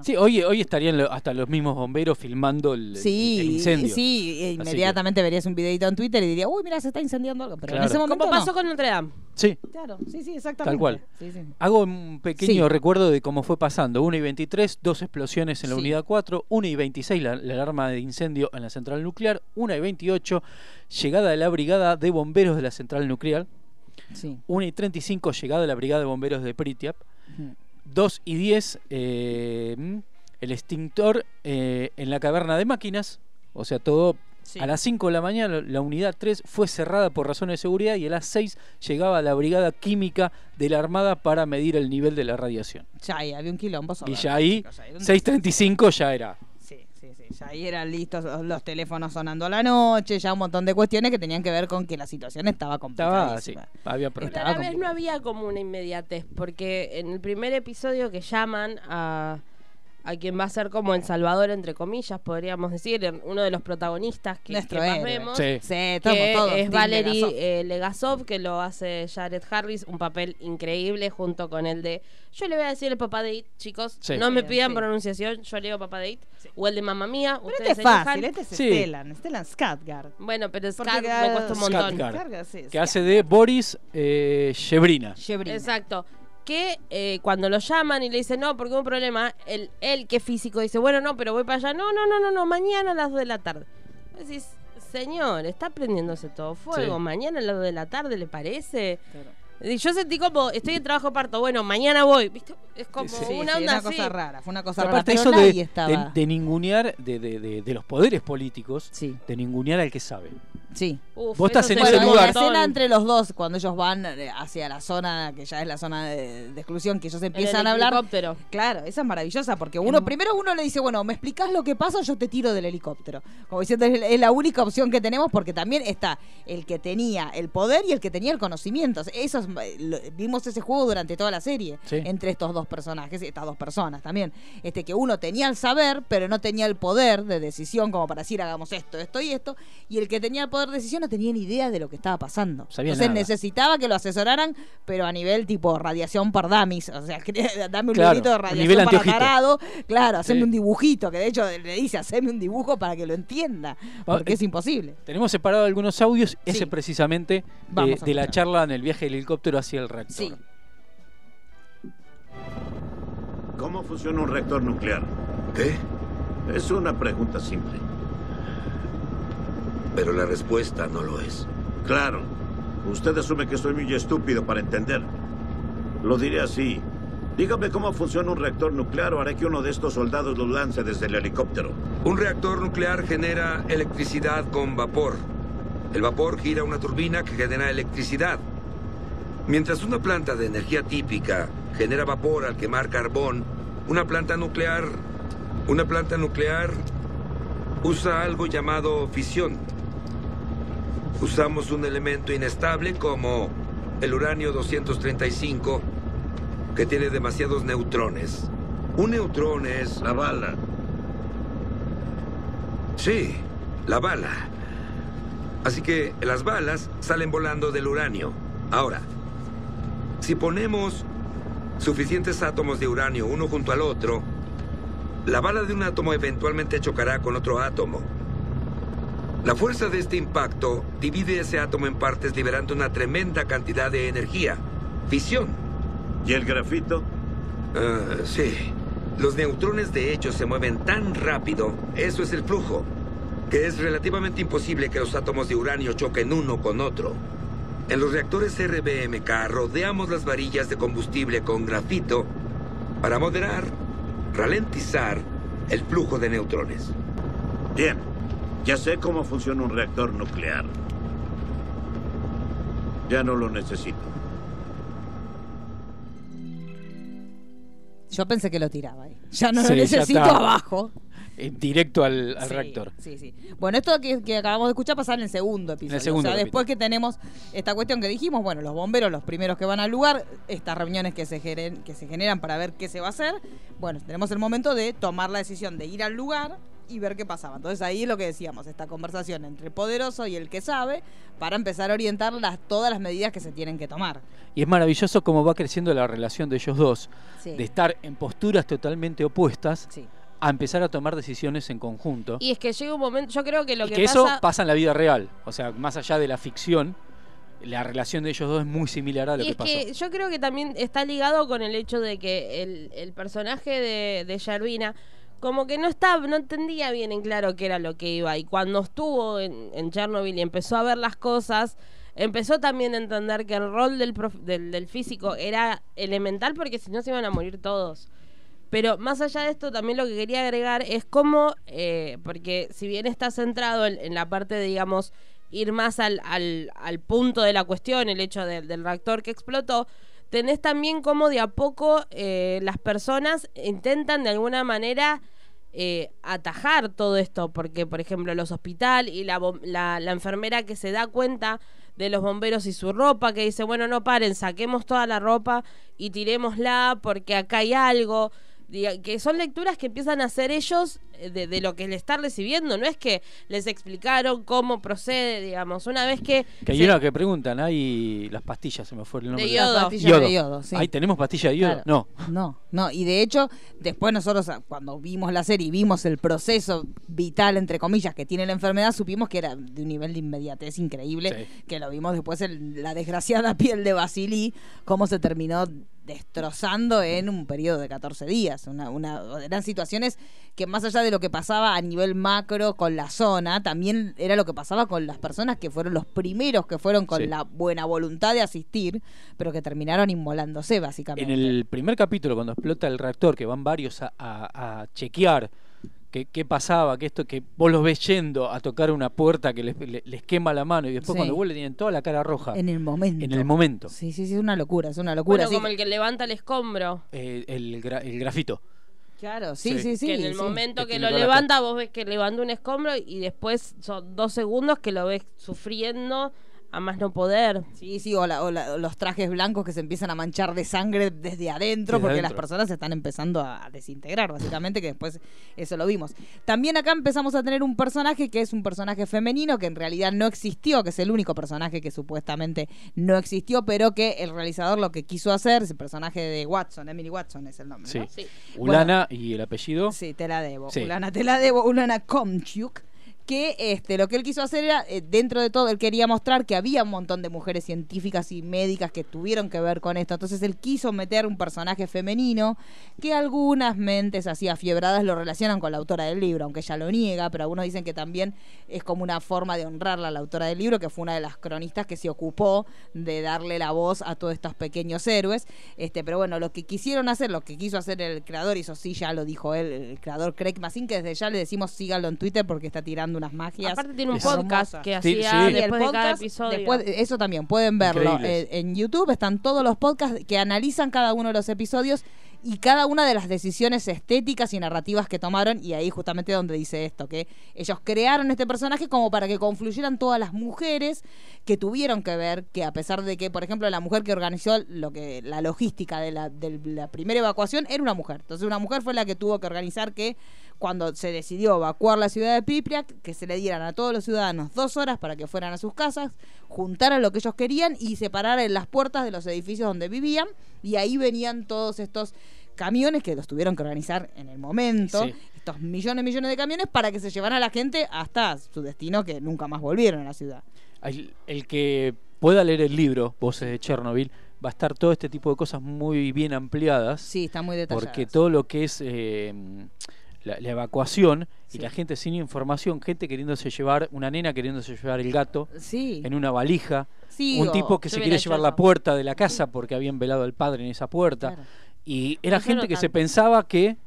Sí, hoy, hoy estarían lo- hasta los mismos bomberos filmando el, Sí, el incendio. sí, inmediatamente verías un videito en Twitter y diría, uy, mira, se está incendiando algo. Pero Claro. en ese momento Como pasó no. con Notre Dame. Sí, Claro, sí, sí, exactamente. Tal cual. Sí, sí. Hago un pequeño Sí. recuerdo de cómo fue pasando. 1 y 23, dos explosiones en la unidad 4. 1 y 26, la, la alarma de incendio en la central nuclear. 1 y 28, llegada de la brigada de bomberos de la central nuclear. Sí. 1 y 35, llegada de la brigada de bomberos de Pritiap. 2 y 10, eh, mm, el extintor eh, en la caverna de máquinas. O sea, todo Sí. a las 5 de la mañana, la unidad 3 fue cerrada por razones de seguridad y a las 6 llegaba la brigada química de la Armada para medir el nivel de la radiación. Ya ahí había un quilombo. Y ya ahí, chicos, ya era un- 6.35 ya era. Sí, sí, sí. Ya ahí eran listos los, teléfonos sonando a la noche, ya un montón de cuestiones que tenían que ver con que la situación estaba Estaba así, complicadísima. había Pero a la vez no había como una inmediatez, porque en el primer episodio que llaman a, a quien va a ser como el salvador, entre comillas, podríamos decir, uno de los protagonistas que, más héroe. vemos, Sí. Sí, estamos que todos. es Legasov. eh, Legasov, que lo hace Jared Harris, un papel increíble junto con el de... Yo le voy a decir el papá de It, chicos, Sí. no me pidan sí. pronunciación, yo leo papá de It, o el de Mamma Mía, Pero ustedes este es fácil, elijan. este es Sí. Stellan, Stellan Skarsgård. Bueno, pero cada- me cuesta un montón. Skarsgård. Skarsgård, Que hace de Boris eh, Shebrina. Shebrina. Exacto. Que eh, cuando lo llaman y le dicen, no, porque hubo un problema, él, él que es físico dice, bueno, no, pero voy para allá. No, no, no, no, no, mañana a las 2 de la tarde. Decís, señor, está prendiéndose todo fuego. Sí. Mañana a las 2 de la tarde, ¿le parece? Y yo sentí como, estoy en trabajo parto, bueno, mañana voy. ¿Viste? Es como Sí, una sí, onda una así. cosa rara, fue una cosa Pero rara. aparte eso de, nadie de, estaba. de ningunear de, de- de- de los poderes políticos, Sí, de ningunear al que sabe. Sí. Uf, Vos estás en se ese Bueno, lugar. la escena entre los dos, cuando ellos van eh, hacia la zona, que ya es la zona de, de exclusión, que ellos empiezan el a hablar. helicóptero. Claro, esa es maravillosa, porque uno, primero uno le dice, bueno, me explicás lo que pasa, yo te tiro del helicóptero. Como diciendo, es, es la única opción que tenemos, porque también está el que tenía el poder y el que tenía el conocimiento. Eso es- lo- vimos ese juego durante toda la serie, Sí. entre estos dos personajes, estas dos personas también. Este que uno tenía el saber, pero no tenía el poder de decisión como para decir hagamos esto, esto y esto, y el que tenía el poder poder de decisión no tenía ni idea de lo que estaba pasando. Sabía Entonces nada. necesitaba que lo asesoraran, pero a nivel tipo radiación por dummies. O sea, *laughs* dame un Claro, librito de radiación nivel para tarado. Claro, haceme Sí. un dibujito, que de hecho le dice, haceme un dibujo para que lo entienda. Va, Porque eh, es imposible. Tenemos separado algunos audios, ese Sí. precisamente eh, de la charla en el viaje del helicóptero hacia el reactor. Sí. ¿Cómo funciona un reactor nuclear? ¿Qué? Es una pregunta simple. Pero la respuesta no lo es. Claro. Usted asume que soy muy estúpido para entender. Lo diré así. Dígame cómo funciona un reactor nuclear o haré que uno de estos soldados lo lance desde el helicóptero. Un reactor nuclear genera electricidad con vapor. El vapor gira una turbina que genera electricidad. Mientras una planta de energía típica genera vapor al quemar carbón, una planta nuclear, una planta nuclear usa algo llamado fisión. Usamos un elemento inestable como el uranio 235 que tiene demasiados neutrones. Un neutrón es La bala. Sí, la bala. Así que las balas salen volando del uranio. Ahora, si ponemos suficientes átomos de uranio uno junto al otro, la bala de un átomo eventualmente chocará con otro átomo. La fuerza de este impacto divide ese átomo en partes liberando una tremenda cantidad de energía. Fisión. ¿Y el grafito? Ah, sí. Los neutrones de hecho se mueven tan rápido, eso es el flujo, que es relativamente imposible que los átomos de uranio choquen uno con otro. En los reactores RBMK rodeamos las varillas de combustible con grafito para moderar, ralentizar el flujo de neutrones. Bien. Ya sé cómo funciona un reactor nuclear. Ya no lo necesito. Yo pensé que lo tiraba ahí. Ya no Sí, lo ya necesito está. abajo. Eh, directo al, al Sí, reactor. Sí, sí. Bueno, esto que, que acabamos de escuchar pasa en el segundo episodio. segundo o sea, capítulo. después que tenemos esta cuestión que dijimos, bueno, los bomberos, los primeros que van al lugar, estas reuniones que se, geren- que se generan para ver qué se va a hacer. Bueno, tenemos el momento de tomar la decisión de ir al lugar y ver qué pasaba. Entonces ahí es lo que decíamos, esta conversación entre el poderoso y el que sabe para empezar a orientar las, todas las medidas que se tienen que tomar. Y es maravilloso cómo va creciendo la relación de ellos dos, Sí. de estar en posturas totalmente opuestas Sí. a empezar a tomar decisiones en conjunto. Y es que llega un momento, yo creo que lo Y que, que eso pasa... en la vida real. O sea, más allá de la ficción, la relación de ellos dos es muy similar a lo y que es pasó. que yo creo que también está ligado con el hecho de que el, el personaje de, de Yervina como que no estaba, no entendía bien en claro qué era lo que iba. Y cuando estuvo en, en Chernobyl y empezó a ver las cosas, empezó también a entender que el rol del, prof- del, físico era elemental porque si no se iban a morir todos. Pero más allá de esto, también lo que quería agregar es cómo, eh, porque si bien está centrado en, en la parte de, digamos, ir más al, al, al punto de la cuestión, el hecho de- del reactor que explotó, tenés también cómo de a poco eh, las personas intentan de alguna manera eh, atajar todo esto, porque por ejemplo los hospitales y la, la, la enfermera que se da cuenta de los bomberos y su ropa, que dice, bueno, no paren, saquemos toda la ropa y tirémosla porque acá hay algo. Diga- que son lecturas que empiezan a hacer ellos eh, de, de lo que le están recibiendo. No es que les explicaron cómo procede, digamos. Una vez que... Que hay se- una que preguntan, hay las pastillas, se me fue el nombre. De yodo. Las pastillas de yodo, sí. Ahí tenemos pastillas de yodo. Claro. No. No, no, y de hecho, después nosotros ah, cuando vimos la serie y vimos el proceso vital, entre comillas, que tiene la enfermedad, supimos que era de un nivel de inmediatez increíble, Sí. que lo vimos después en la desgraciada piel de Basili, cómo se terminó destrozando en un periodo de 14 días. Una, una, eran situaciones que más allá de lo que pasaba a nivel macro con la zona, también era lo que pasaba con las personas que fueron los primeros que fueron con Sí. la buena voluntad de asistir, pero que terminaron inmolándose En básicamente. el primer capítulo, cuando explota el reactor, que van varios a, a- a chequear qué, qué pasaba, que esto, que vos los ves yendo a tocar una puerta que les, le- les quema la mano y después Sí. cuando vuelven tienen toda la cara roja. En el momento. En el momento. Sí, sí, sí, es una locura, es una locura. Bueno, sí. como el que levanta el escombro. Eh, el, gra- el grafito. Claro, sí, Sí. sí, sí. que en el sí. momento Que que lo levanta, vos ves que levanta un escombro y después son dos segundos que lo ves sufriendo a más no poder. Sí, sí, o, la- o la- o los trajes blancos que se empiezan a manchar de sangre desde adentro, Desde porque adentro. las personas se están empezando a desintegrar, básicamente, que después eso lo vimos. También acá empezamos a tener un personaje que es un personaje femenino, que en realidad no existió, que es el único personaje que supuestamente no existió, pero que el realizador lo que quiso hacer, es el personaje de Watson, Emily Watson es el nombre. Sí. ¿no? Ulana y el apellido. Sí, te la debo. Sí. Ulana, te la debo. Ulana Komchuk. Que este, lo que él quiso hacer era, eh, dentro de todo, él quería mostrar que había un montón de mujeres científicas y médicas que tuvieron que ver con esto. Entonces él quiso meter un personaje femenino que algunas mentes así afiebradas lo relacionan con la autora del libro, aunque ella lo niega, pero algunos dicen que también es como una forma de honrarla a la autora del libro, que fue una de las cronistas que se ocupó de darle la voz a todos estos pequeños héroes. Este, pero bueno, lo que quisieron hacer, lo que quiso hacer el creador, y eso sí ya lo dijo él, el creador Craig Mazin, que desde ya le decimos síganlo en Twitter porque está tirando unas magias. Aparte tiene un hermosas. podcast que Sí, hacía sí. El después de cada podcast, episodio. después- eso también pueden verlo eh, en YouTube. Están todos los podcasts que analizan cada uno de los episodios y cada una de las decisiones estéticas y narrativas que tomaron. Y ahí justamente donde dice esto, que ellos crearon este personaje como para que confluyeran todas las mujeres que tuvieron que ver, que a pesar de que, por ejemplo, la mujer que organizó lo que la logística de la, de la primera evacuación era una mujer. Entonces una mujer fue la que tuvo que organizar que cuando se decidió evacuar la ciudad de Pripyat, que se le dieran a todos los ciudadanos dos horas para que fueran a sus casas, juntaran lo que ellos querían y separaran las puertas de los edificios donde vivían. Y ahí venían todos estos camiones que los tuvieron que organizar en el momento. Sí. Estos millones y millones de camiones para que se llevaran a la gente hasta su destino, que nunca más volvieron a la ciudad. El, el que pueda leer el libro, Voces de Chernobyl, va a estar todo este tipo de cosas muy bien ampliadas. Sí, está muy detallado. Porque todo lo que es eh, la, la evacuación Sí. y la gente sin información, gente queriéndose llevar, una nena queriéndose llevar el gato Sí. en una valija, Sí, un o- tipo que se quiere llevar la puerta de la casa porque habían velado al padre en esa puerta. Claro. Y era gente que se pensaba que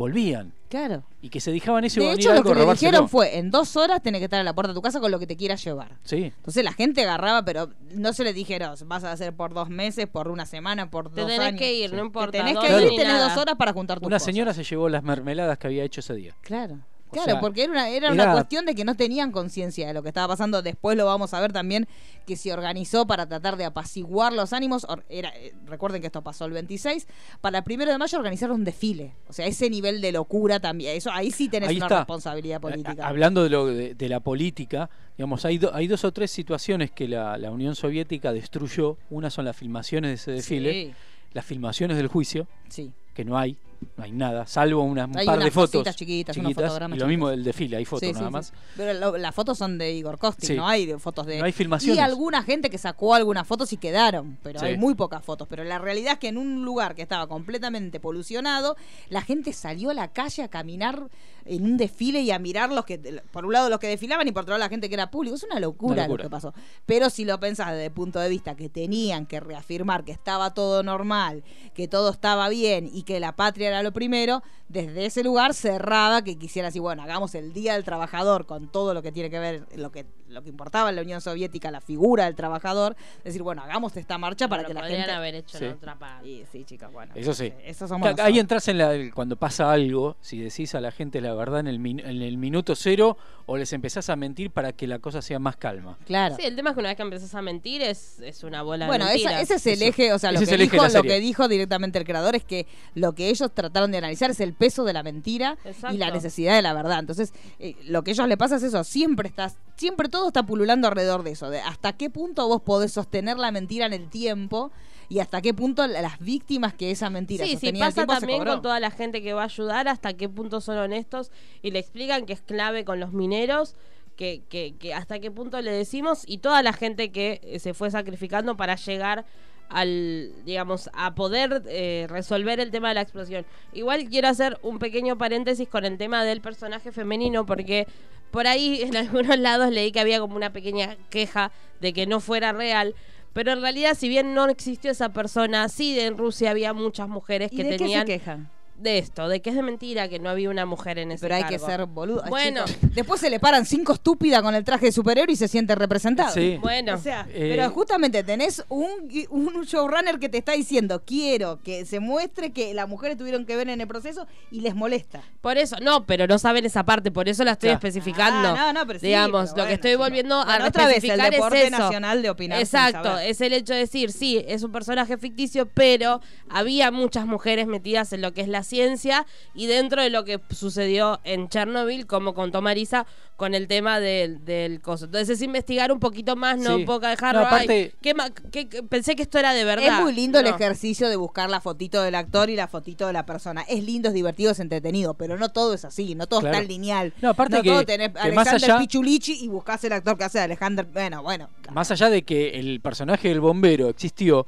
volvían Claro. y que se dejaban eso y De hecho, lo que a le dijeron fue, en dos horas tenés que estar en la puerta de tu casa con lo que te quieras llevar. Sí. Entonces la gente agarraba, pero no se le dijeron, vas a hacer por dos meses, por una semana, por Te dos tenés años. que ir, no Que importa. tenés que ir y tenés nada. dos horas para juntar tus Una cosas. señora se llevó las mermeladas que había hecho ese día. Claro. O Claro, sea, porque era una, era era- una cuestión de que no tenían conciencia de lo que estaba pasando. Después lo vamos a ver también que se organizó para tratar de apaciguar los ánimos. Era, eh, recuerden que esto pasó el 26. Para el primero de mayo organizaron un desfile. O sea, ese nivel de locura también. Eso ahí sí tenés Ahí una está. responsabilidad A- política. Hablando de, lo, de, de la política, digamos, hay, do- hay dos o tres situaciones que la, la Unión Soviética destruyó. Una son las filmaciones de ese desfile, Sí, las filmaciones del juicio, sí. que no hay, no hay nada, salvo una- un Hay par de unas fotos chiquitas, unos fotogramas y lo mismo del desfile, hay fotos Sí, sí, nada sí. más. Pero lo- las fotos son de Igor Kostin, Sí. no hay de fotos de... No hay filmaciones. Y alguna gente que sacó algunas fotos y quedaron, pero Sí. hay muy pocas fotos. Pero la realidad es que en un lugar que estaba completamente polucionado, la gente salió a la calle a caminar en un desfile y a mirar los que, por un lado los que desfilaban y por otro lado la gente que era público. Es una locura, Una locura. lo que pasó. Pero si lo pensás desde el punto de vista que tenían que reafirmar que estaba todo normal, que todo estaba bien y que la patria era lo primero, desde ese lugar cerraba que quisiera decir, bueno, hagamos el Día del Trabajador con todo lo que tiene que ver, lo que, lo que importaba en la Unión Soviética, la figura del trabajador, decir, bueno, hagamos esta marcha para que la podrían gente... haber hecho Sí. en otra parte. Y sí, chicas, bueno. Eso sí. Eso somos Ca- Ahí nosotros. entras en la, cuando pasa algo, si decís a la gente la verdad en el, min- en el minuto cero o les empezás a mentir para que la cosa sea más calma. Claro. Sí, el tema es que una vez que empezás a mentir es, es una bola Bueno, de mentiras. ese es el Eso. eje, o sea, lo que, dijo, lo que dijo directamente el creador es que lo que ellos trataron de analizar es el peso de la mentira Exacto. y la necesidad de la verdad. Entonces, eh, lo que a ellos le pasa es eso, siempre estás, siempre todo está pululando alrededor de eso, de hasta qué punto vos podés sostener la mentira en el tiempo y hasta qué punto la- las víctimas que esa mentira Sí, sí, pasa también con toda la gente que va a ayudar, hasta qué punto son honestos y le explican que es clave con los mineros, que, que, que hasta qué punto le decimos y toda la gente que eh, se fue sacrificando para llegar al, digamos, a poder eh, resolver el tema de la explosión. Igual quiero hacer un pequeño paréntesis con el tema del personaje femenino, porque por ahí *laughs* en algunos lados leí que había como una pequeña queja de que no fuera real. Pero en realidad, si bien no existió esa persona, sí en Rusia había muchas mujeres ¿Y que de qué se tenían quejan? De esto, de que es de mentira que no había una mujer en ese Pero hay que ser boludo. Bueno, chicos, después se le paran cinco estúpidas con el traje de superhéroe y se siente representado. Sí. bueno. O sea, Eh, pero justamente tenés un, un showrunner que te está diciendo, quiero que se muestre que las mujeres tuvieron que ver en el proceso y les molesta. Por eso, no, pero no saben esa parte, por eso la estoy Claro. especificando. Ah, no, no, pero sí, Digamos, pero lo que estoy volviendo a Bueno, otra vez, el especificar deporte es eso. nacional de opinar Exacto, es el hecho de decir, sí, es un personaje ficticio, pero había muchas mujeres metidas en lo que es la ciencia y dentro de lo que sucedió en Chernobyl, como contó Marisa, con el tema del, del coso. Entonces es investigar un poquito más, no Sí. poco dejarlo. No, "Ay, aparte- qué ma- qué- qué- pensé que esto era de verdad. Es muy lindo el ejercicio de buscar la fotito del actor y la fotito de la persona. Es lindo, es divertido, es entretenido, pero no todo es así, no todo Claro. está lineal. No, aparte no que- todo tenés que más allá- Pichulichi y buscás el actor que hace de Alexander. Bueno, bueno. Más allá de que el personaje del bombero existió,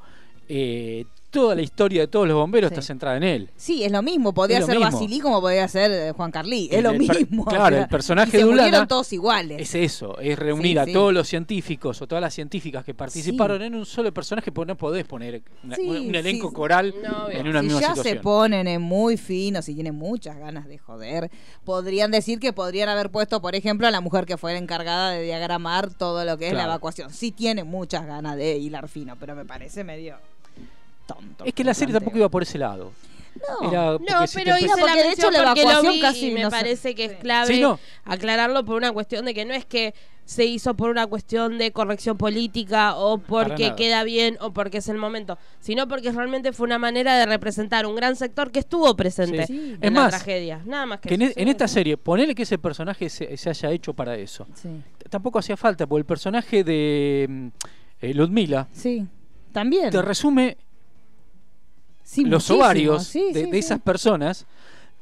eh, toda la historia de todos los bomberos Sí. está centrada en él. Sí, es lo mismo. Podía lo ser mismo. Basilí como podía ser eh, Juan Carlí. Es El- lo el per- mismo. claro, *laughs* o sea, el personaje de Ulana todos iguales. Es eso, es reunir Sí, a sí. todos los científicos o todas las científicas que participaron en un solo personaje, porque no podés poner una- Sí, un elenco sí. coral No, en una si misma ya situación. se ponen en muy finos y tienen muchas ganas de joder, podrían decir que podrían haber puesto, por ejemplo, a la mujer que fue la encargada de diagramar todo lo que es la evacuación. Sí tiene muchas ganas de hilar fino, pero me parece medio tonto. Es que la serie tampoco iba por ese lado. No. Era No, si pero hice la de hecho la evacuación vi casi y me no parece que es clave Sí, no. aclararlo por una cuestión de que no es que se hizo por una cuestión de corrección política o porque queda bien o porque es el momento, sino porque realmente fue una manera de representar un gran sector que estuvo presente Sí. en Es la más, tragedia. Nada más que, que en, eso. e- en esta serie, ponele que ese personaje se, se haya hecho para eso. Tampoco hacía falta, porque el personaje de mm, eh, Ludmila Sí, también. te resume Sí, los ovarios Sí, de, de esas personas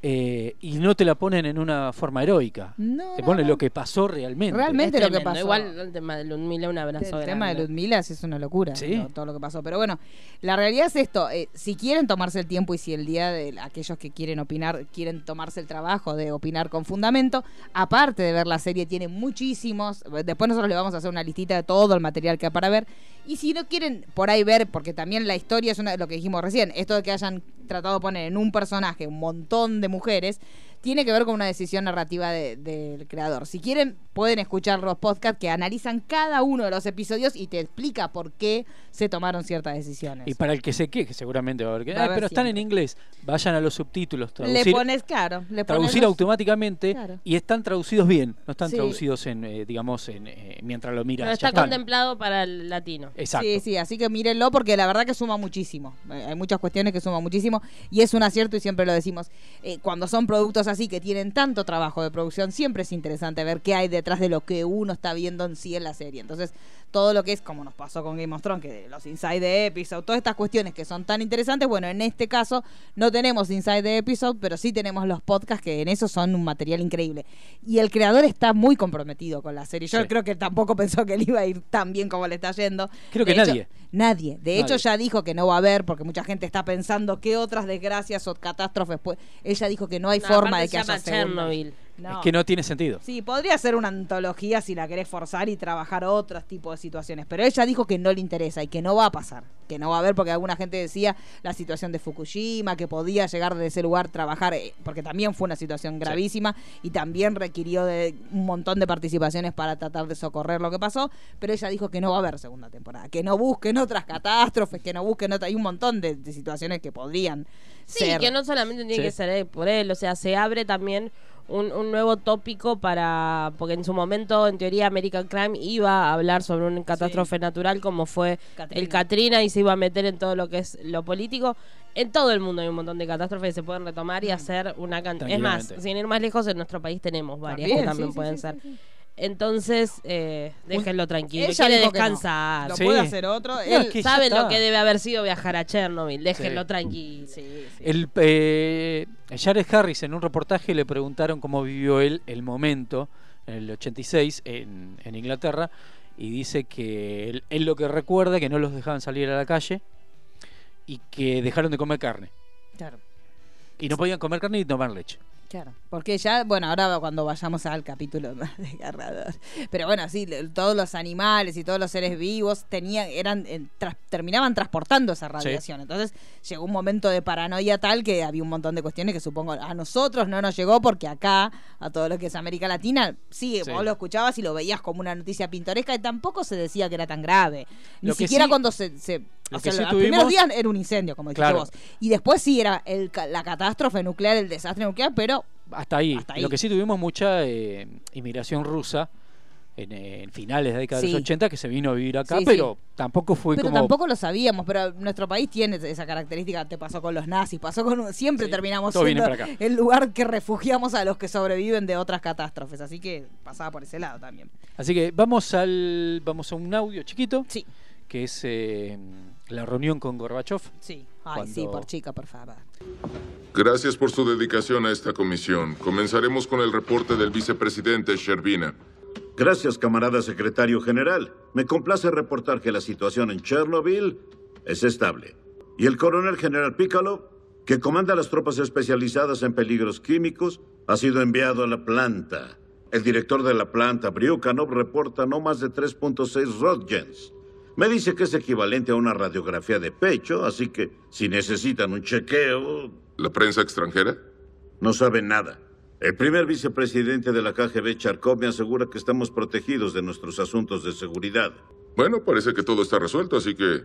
eh, y no te la ponen en una forma heroica. No, te ponen no. lo que pasó realmente. Realmente Es lo que pasó. Igual el tema de Ludmila, un abrazo El tema de. Ludmila sí es una locura, Sí. lo- todo lo que pasó. Pero bueno, la realidad es esto: eh, si quieren tomarse el tiempo y si el día de aquellos que quieren opinar, quieren tomarse el trabajo de opinar con fundamento, aparte de ver la serie, tiene muchísimos. Después nosotros le vamos a hacer una listita de todo el material que hay para ver. Y si no quieren por ahí ver, porque también la historia es una, lo que dijimos recién, esto de que hayan tratado de poner en un personaje un montón de mujeres, tiene que ver con una decisión narrativa de- del creador. Si quieren, pueden escuchar los podcasts que analizan cada uno de los episodios y te explica por qué se tomaron ciertas decisiones. Y para el que se queje, seguramente va a haber que. Va a "Ay, haber pero están en inglés. Vayan a los subtítulos. le Traducir, pones, claro, le pones traducir los- automáticamente Claro. y están traducidos bien. No están Sí. traducidos en, eh, digamos, en, eh, mientras lo miras. Pero ya está están. contemplado para el latino. Exacto. Sí, sí, así que mírenlo porque la verdad que suma muchísimo. Eh, Hay muchas cuestiones que suman muchísimo y es un acierto y siempre lo decimos. Eh, cuando son productos así que tienen tanto trabajo de producción, siempre es interesante ver qué hay detrás de lo que uno está viendo en sí en la serie. Entonces, todo lo que es, como nos pasó con Game of Thrones, que los inside de episode, todas estas cuestiones que son tan interesantes, bueno, en este caso no tenemos inside de episode, pero sí tenemos los podcasts que en eso son un material increíble. Y el creador está muy comprometido con la serie. Yo Sí. creo que tampoco *laughs* pensó que le iba a ir tan bien como le está yendo. Creo que hecho, nadie. Nadie. De hecho, Nadie. ya dijo que no va a haber, porque mucha gente está pensando qué otras desgracias o catástrofes. Pues ella dijo que no hay No, forma de que se haya. Chernobyl. No. Es que no tiene sentido. Sí, podría ser una antología si la querés forzar y trabajar otros tipos de situaciones. Pero ella dijo que no le interesa y que no va a pasar. Que no va a haber, porque alguna gente decía la situación de Fukushima, que podía llegar de ese lugar trabajar, eh, porque también fue una situación gravísima y también requirió de un montón de participaciones para tratar de socorrer lo que pasó. Pero ella dijo que no va a haber segunda temporada. Que no busquen otras catástrofes, que no busquen otras. Hay un montón de, de situaciones que podrían Sí, ser. que no solamente tiene Sí. que ser eh, por él, o sea, se abre también un, un nuevo tópico para, porque en su momento, en teoría, American Crime iba a hablar sobre una catástrofe natural como fue Katrina. el Katrina y se iba a meter en todo lo que es lo político. En todo el mundo hay un montón de catástrofes que se pueden retomar y hacer una cantidad. Es más, sin ir más lejos, en nuestro país tenemos varias También, que también sí, sí, pueden sí, ser. Entonces, eh, déjenlo tranquilo. Ella Quiere dijo que no. descansar. Lo Sí. puede hacer otro. No, Él es que ya Saben lo que debe haber sido viajar a Chernobyl. Déjenlo Sí. tranquilo. El, eh, Jared Harris en un reportaje le preguntaron cómo vivió él el momento en el 86 en, en Inglaterra y dice que él, él lo que recuerda es que no los dejaban salir a la calle y que dejaron de comer carne Claro. y no podían comer carne ni tomar leche. Claro, porque ya, bueno, ahora cuando vayamos al capítulo *laughs* más desgarrador. Pero bueno, sí, todos los animales y todos los seres vivos tenían, eran, eh, tras- terminaban transportando esa radiación. Entonces llegó un momento de paranoia tal que había un montón de cuestiones que supongo a nosotros no nos llegó porque acá, a todo lo que es América Latina, sí, Sí. vos lo escuchabas y lo veías como una noticia pintoresca y tampoco se decía que era tan grave. Ni Lo siquiera sí- cuando se... se lo o sea, sí los primeros tuvimos- días era un incendio, como dijiste Claro. vos. Y después sí era el, la catástrofe nuclear, el desastre nuclear, pero Hasta ahí. Hasta ahí. Lo que sí tuvimos mucha eh, inmigración rusa en, eh, en finales de la década de los 80 que se vino a vivir acá, Sí, pero sí. tampoco fue pero como... tampoco lo sabíamos, pero nuestro país tiene esa característica, te pasó con los nazis, pasó con siempre terminamos siendo el lugar que refugiamos a los que sobreviven de otras catástrofes, así que pasaba por ese lado también. Así que vamos al vamos a un audio chiquito. Sí. Que es eh, la reunión con Gorbachev. Sí. Ay, Cuando- sí, por chica, por favor. Gracias por su dedicación a esta comisión. Comenzaremos con el reporte del vicepresidente Shervina. Gracias, camarada secretario general. Me complace reportar que la situación en Chernobyl es estable. Y el coronel general Piccolo, que comanda las tropas especializadas en peligros químicos, ha sido enviado a la planta. El director de la planta, Bryukhanov, reporta no más de 3.6 Röntgens. Me dice que es equivalente a una radiografía de pecho, así que si necesitan un chequeo... ¿La prensa extranjera? No saben nada. El primer vicepresidente de la KGB, Charkov, me asegura que estamos protegidos de nuestros asuntos de seguridad. Bueno, parece que todo está resuelto, así que...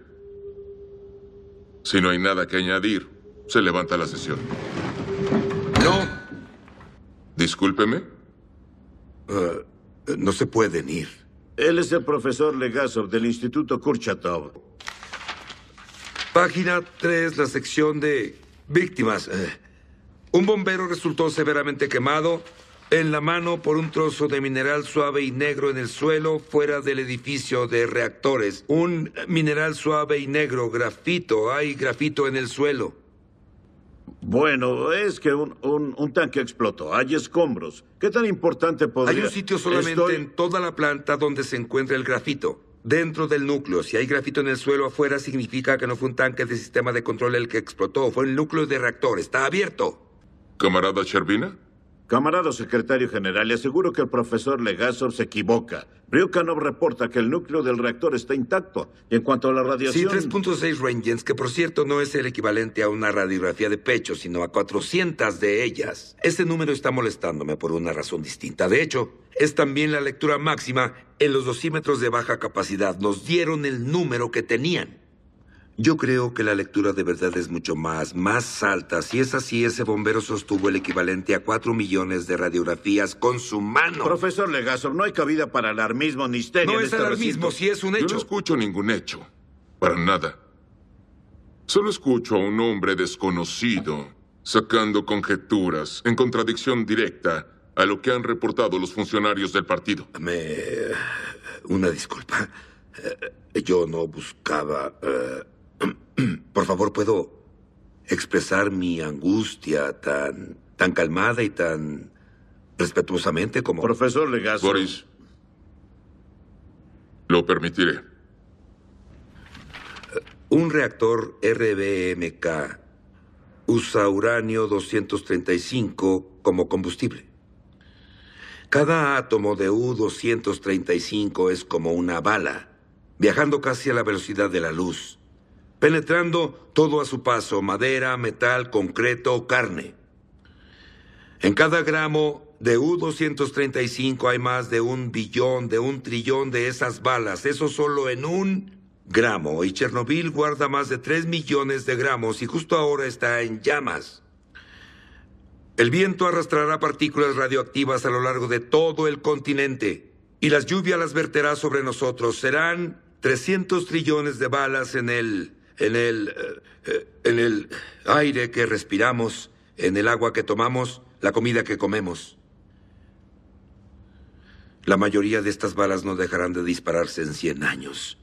Si no hay nada que añadir, se levanta la sesión. No. Discúlpeme. Eh, no se pueden ir. Él es el profesor Legasov del Instituto Kurchatov. Página 3, la sección de víctimas. Eh, un bombero resultó severamente quemado en la mano por un trozo de mineral suave y negro en el suelo fuera del edificio de reactores. Un mineral suave y negro, grafito. Hay grafito en el suelo. Bueno, es que un, un- un tanque explotó. Hay escombros. ¿Qué tan importante podría...? Hay un sitio solamente Estoy- en toda la planta donde se encuentra el grafito. Dentro del núcleo. Si hay grafito en el suelo afuera, significa que no fue un tanque de sistema de control el que explotó. Fue el núcleo de reactor. Está abierto. ¿Camarada Shervina? Camarada secretario general, le aseguro que el profesor Legasov se equivoca. Bryukhanov reporta que el núcleo del reactor está intacto. Y en cuanto a la Sí, radiación... 3.6 Röntgens, que por cierto no es el equivalente a una radiografía de pecho, sino a 400 de ellas. Ese número está molestándome por una razón distinta. De hecho, es también la lectura máxima en los dosímetros de baja capacidad. Nos dieron el número que tenían. Yo creo que la lectura de verdad es mucho más, más alta. Si es así, ese bombero sostuvo el equivalente a 4 millones de radiografías con su mano. Profesor Legasov, no hay cabida para alarmismo ni histeria No en es este alarmismo, recinto. si es un Yo no hecho. escucho ningún hecho. Para nada. Solo escucho a un hombre desconocido sacando conjeturas en contradicción directa a lo que han reportado los funcionarios del partido. Me... Una disculpa. Eh, Yo no buscaba... eh, *clears throat* Por favor, ¿puedo expresar mi angustia tan, tan calmada y tan respetuosamente como... Profesor Legasov... Boris, lo permitiré. Un reactor RBMK usa uranio 235 como combustible. Cada átomo de U-235 es como una bala, viajando casi a la velocidad de la luz, penetrando todo a su paso, madera, metal, concreto, carne. En cada gramo de U-235 hay más de un billón, de un trillón de esas balas, eso solo en un gramo. Y Chernobyl guarda más de 3 millones de gramos y justo ahora está en llamas. El viento arrastrará partículas radioactivas a lo largo de todo el continente y las lluvias las verterá sobre nosotros. Serán 300 trillones de balas en el en el eh, eh, en el aire que respiramos, en el agua que tomamos, la comida que comemos. La mayoría de estas balas no dejarán de dispararse en 100 años.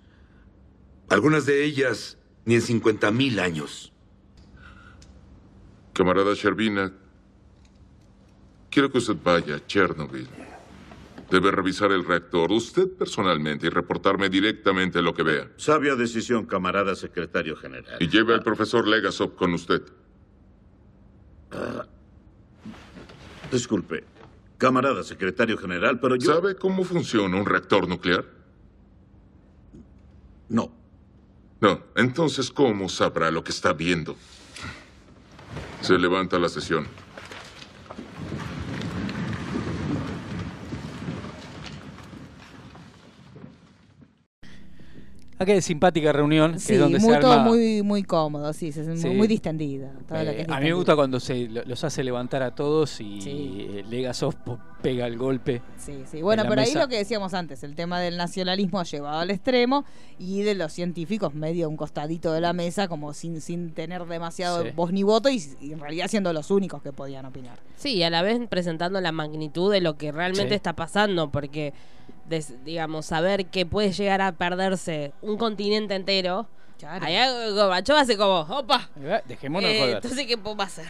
Algunas de ellas ni en 50 mil años. Camarada Shervina, quiero que usted vaya a Chernobyl. Debe revisar el reactor usted personalmente y reportarme directamente lo que vea. Sabia decisión, camarada secretario general. Y lleve al profesor Legasov con usted. Disculpe, camarada secretario general, pero yo... ¿Sabe cómo funciona un reactor nuclear? No. No, entonces ¿cómo sabrá lo que está viendo? Se levanta la sesión. Acá es simpática reunión, que Sí, es donde muy, se todo arma... muy, muy cómodo, sí, se- Sí. muy, distendida. todo lo que Eh, es a mí me distendido. gusta cuando se lo- los hace levantar a todos y eh, Legasov pega el golpe. Sí, sí. Bueno, en la pero ahí mesa. lo que decíamos antes, el tema del nacionalismo llevado al extremo y de los científicos medio a un costadito de la mesa, como sin, sin tener demasiado Sí. voz ni voto y, y en realidad siendo los únicos que podían opinar. Sí, y a la vez presentando la magnitud de lo que realmente Sí. está pasando, porque, digamos, saber que puede llegar a perderse un continente entero. Allá Gorbachev hace como, opa. Dejémonos eh, joder. entonces, ¿qué podemos hacer?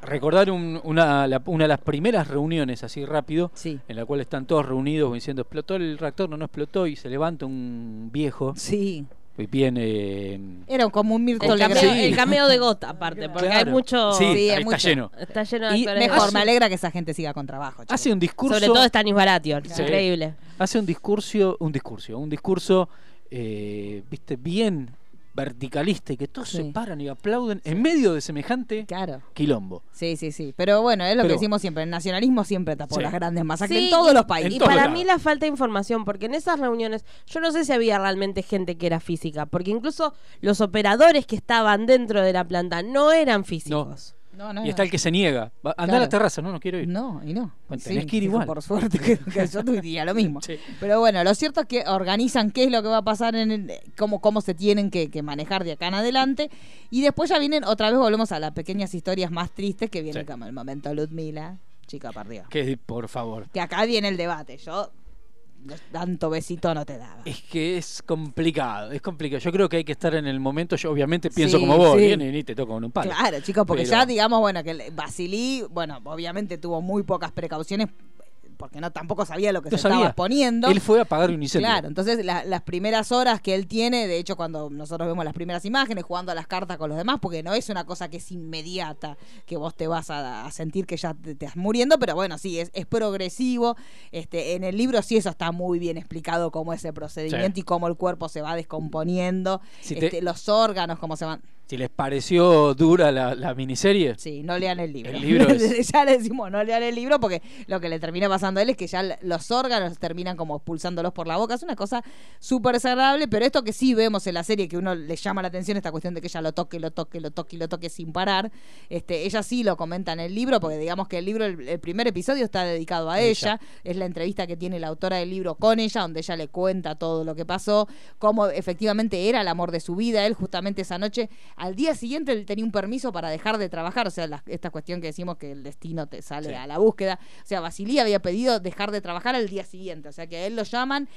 Recordar un- una, la- una de las primeras reuniones así rápido, en la cual están todos reunidos diciendo explotó el reactor, no, no explotó, y se levanta un viejo. Sí. Y viene... Era como un Mirko El cameo, el cameo de Gota, aparte, porque hay Claro. mucho. Sí, ahí hay está mucho. lleno. Está lleno de Y mejor, Hace- me alegra que esa gente siga con trabajo. Hace un discurso... Sobre todo Stanis Baratheon, Sí. increíble. Hace un discurso, un discurso, un discurso, eh, viste, bien verticalista y que todos se paran y aplauden en medio de semejante Claro. quilombo. Sí, sí, sí. Pero bueno, es lo Pero- que decimos siempre. El nacionalismo siempre tapó Sí. las grandes masacres Sí, en todos los países. Y para mí la falta de información, porque en esas reuniones yo no sé si había realmente gente que era física, porque incluso los operadores que estaban dentro de la planta no eran físicos. No, no, y está el que se niega. Anda a la terraza, no, no quiero ir. No, y no. Bueno, Sí, tenés que ir igual. Por suerte, que, *laughs* que yo diría lo mismo. Pero bueno, lo cierto es que organizan qué es lo que va a pasar, en el- cómo, cómo se tienen que, que manejar de acá en adelante. Y después ya vienen, otra vez volvemos a las pequeñas historias más tristes que viene Sí. como el momento Ludmila, chica perdida. Que, por favor. Que acá viene el debate. Yo tanto besito no te daba. Es que es complicado, es complicado. Yo creo que hay que estar en el momento. Yo obviamente pienso Sí, como vos, sí. viene y te toco con un palo. Claro, chicos, porque Pero- ya digamos, bueno, que Basilí, bueno, obviamente tuvo muy pocas precauciones porque no tampoco sabía lo que No se sabía. estaba exponiendo. Él fue a apagar un incendio. Claro, entonces la- las primeras horas que él tiene, de hecho cuando nosotros vemos las primeras imágenes jugando a las cartas con los demás, porque no es una cosa que es inmediata, que vos te vas a, a sentir que ya te, te estás muriendo, pero bueno, sí, es, es progresivo. Este, en el libro sí eso está muy bien explicado cómo es el procedimiento Sí. y cómo el cuerpo se va descomponiendo, Si te- este, los órganos, cómo se van... Si les pareció dura la, la miniserie. Sí, no lean el libro. El libro *laughs* es- ya le decimos, no lean el libro porque lo que le termina pasando a él es que ya los órganos terminan como expulsándolos por la boca. Es una cosa súper desagradable, pero esto que sí vemos en la serie, que uno le llama la atención, esta cuestión de que ella lo toque, lo toque, lo toque y lo toque sin parar, este, ella sí lo comenta en el libro, porque digamos que el libro, el, el primer episodio está dedicado a ella. Ella. Es la entrevista que tiene la autora del libro con ella, donde ella le cuenta todo lo que pasó, cómo efectivamente era el amor de su vida. Él justamente esa noche, al día siguiente, él tenía un permiso para dejar de trabajar. O sea, la- esta cuestión que decimos que el destino te sale Sí. a la búsqueda. O sea, Basilí había pedido dejar de trabajar al día siguiente. O sea, que a él lo llaman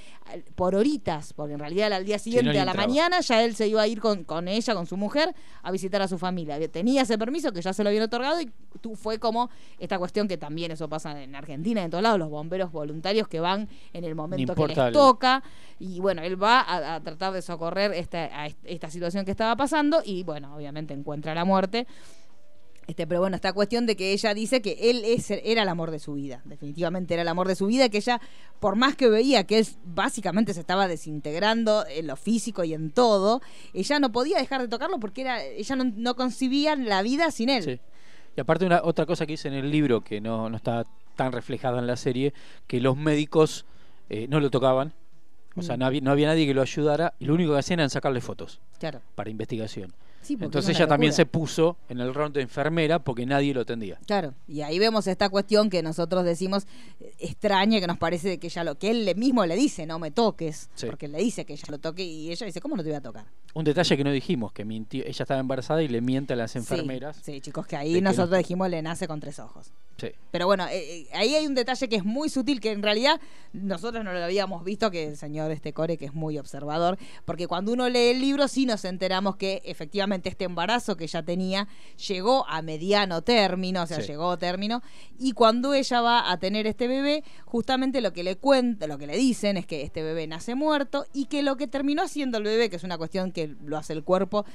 por horitas, porque en realidad al día siguiente, a la mañana, ya él se iba a ir con, con ella, con su mujer, a visitar a su familia. Tenía ese permiso que ya se lo habían otorgado y tú fue como esta cuestión que también eso pasa en Argentina en todos lados, los bomberos voluntarios que van en el momento que les el- toca. Y bueno, él va a, a tratar de socorrer esta, a esta situación que estaba pasando y bueno, obviamente encuentra la muerte. Este, pero bueno, esta cuestión de que ella dice que él era el amor de su vida, definitivamente era el amor de su vida, que ella, por más que veía que él básicamente se estaba desintegrando en lo físico y en todo, ella no podía dejar de tocarlo porque era, ella no, no concibía la vida sin él. Y aparte una otra cosa que dice en el libro que no, no está tan reflejada en la serie, que los médicos eh, no lo tocaban, o sea, Mm. no había, no había nadie que lo ayudara, y lo único que hacían era sacarle fotos Claro. para investigación. Sí, Entonces es ella también se puso en el rol de enfermera porque nadie lo atendía. Claro, y ahí vemos esta cuestión que nosotros decimos eh, extraña, que nos parece que ella lo que él mismo le dice, no me toques, Sí. porque le dice que ella lo toque y ella dice, ¿cómo no te voy a tocar? Un detalle que no dijimos, que mintió, ella estaba embarazada y le miente a las enfermeras. Sí, chicos, que ahí que nosotros no- dijimos le nace con tres ojos. Sí. Pero bueno, eh, eh, ahí hay un detalle que es muy sutil, que en realidad nosotros no lo habíamos visto, que el señor este Core, que es muy observador, porque cuando uno lee el libro sí nos enteramos que efectivamente este embarazo que ella tenía llegó a mediano término, o sea, Sí. llegó a término, y cuando ella va a tener este bebé, justamente lo que le cuenta, lo que le dicen es que este bebé nace muerto y que lo que terminó haciendo el bebé, que es una cuestión que lo hace el cuerpo,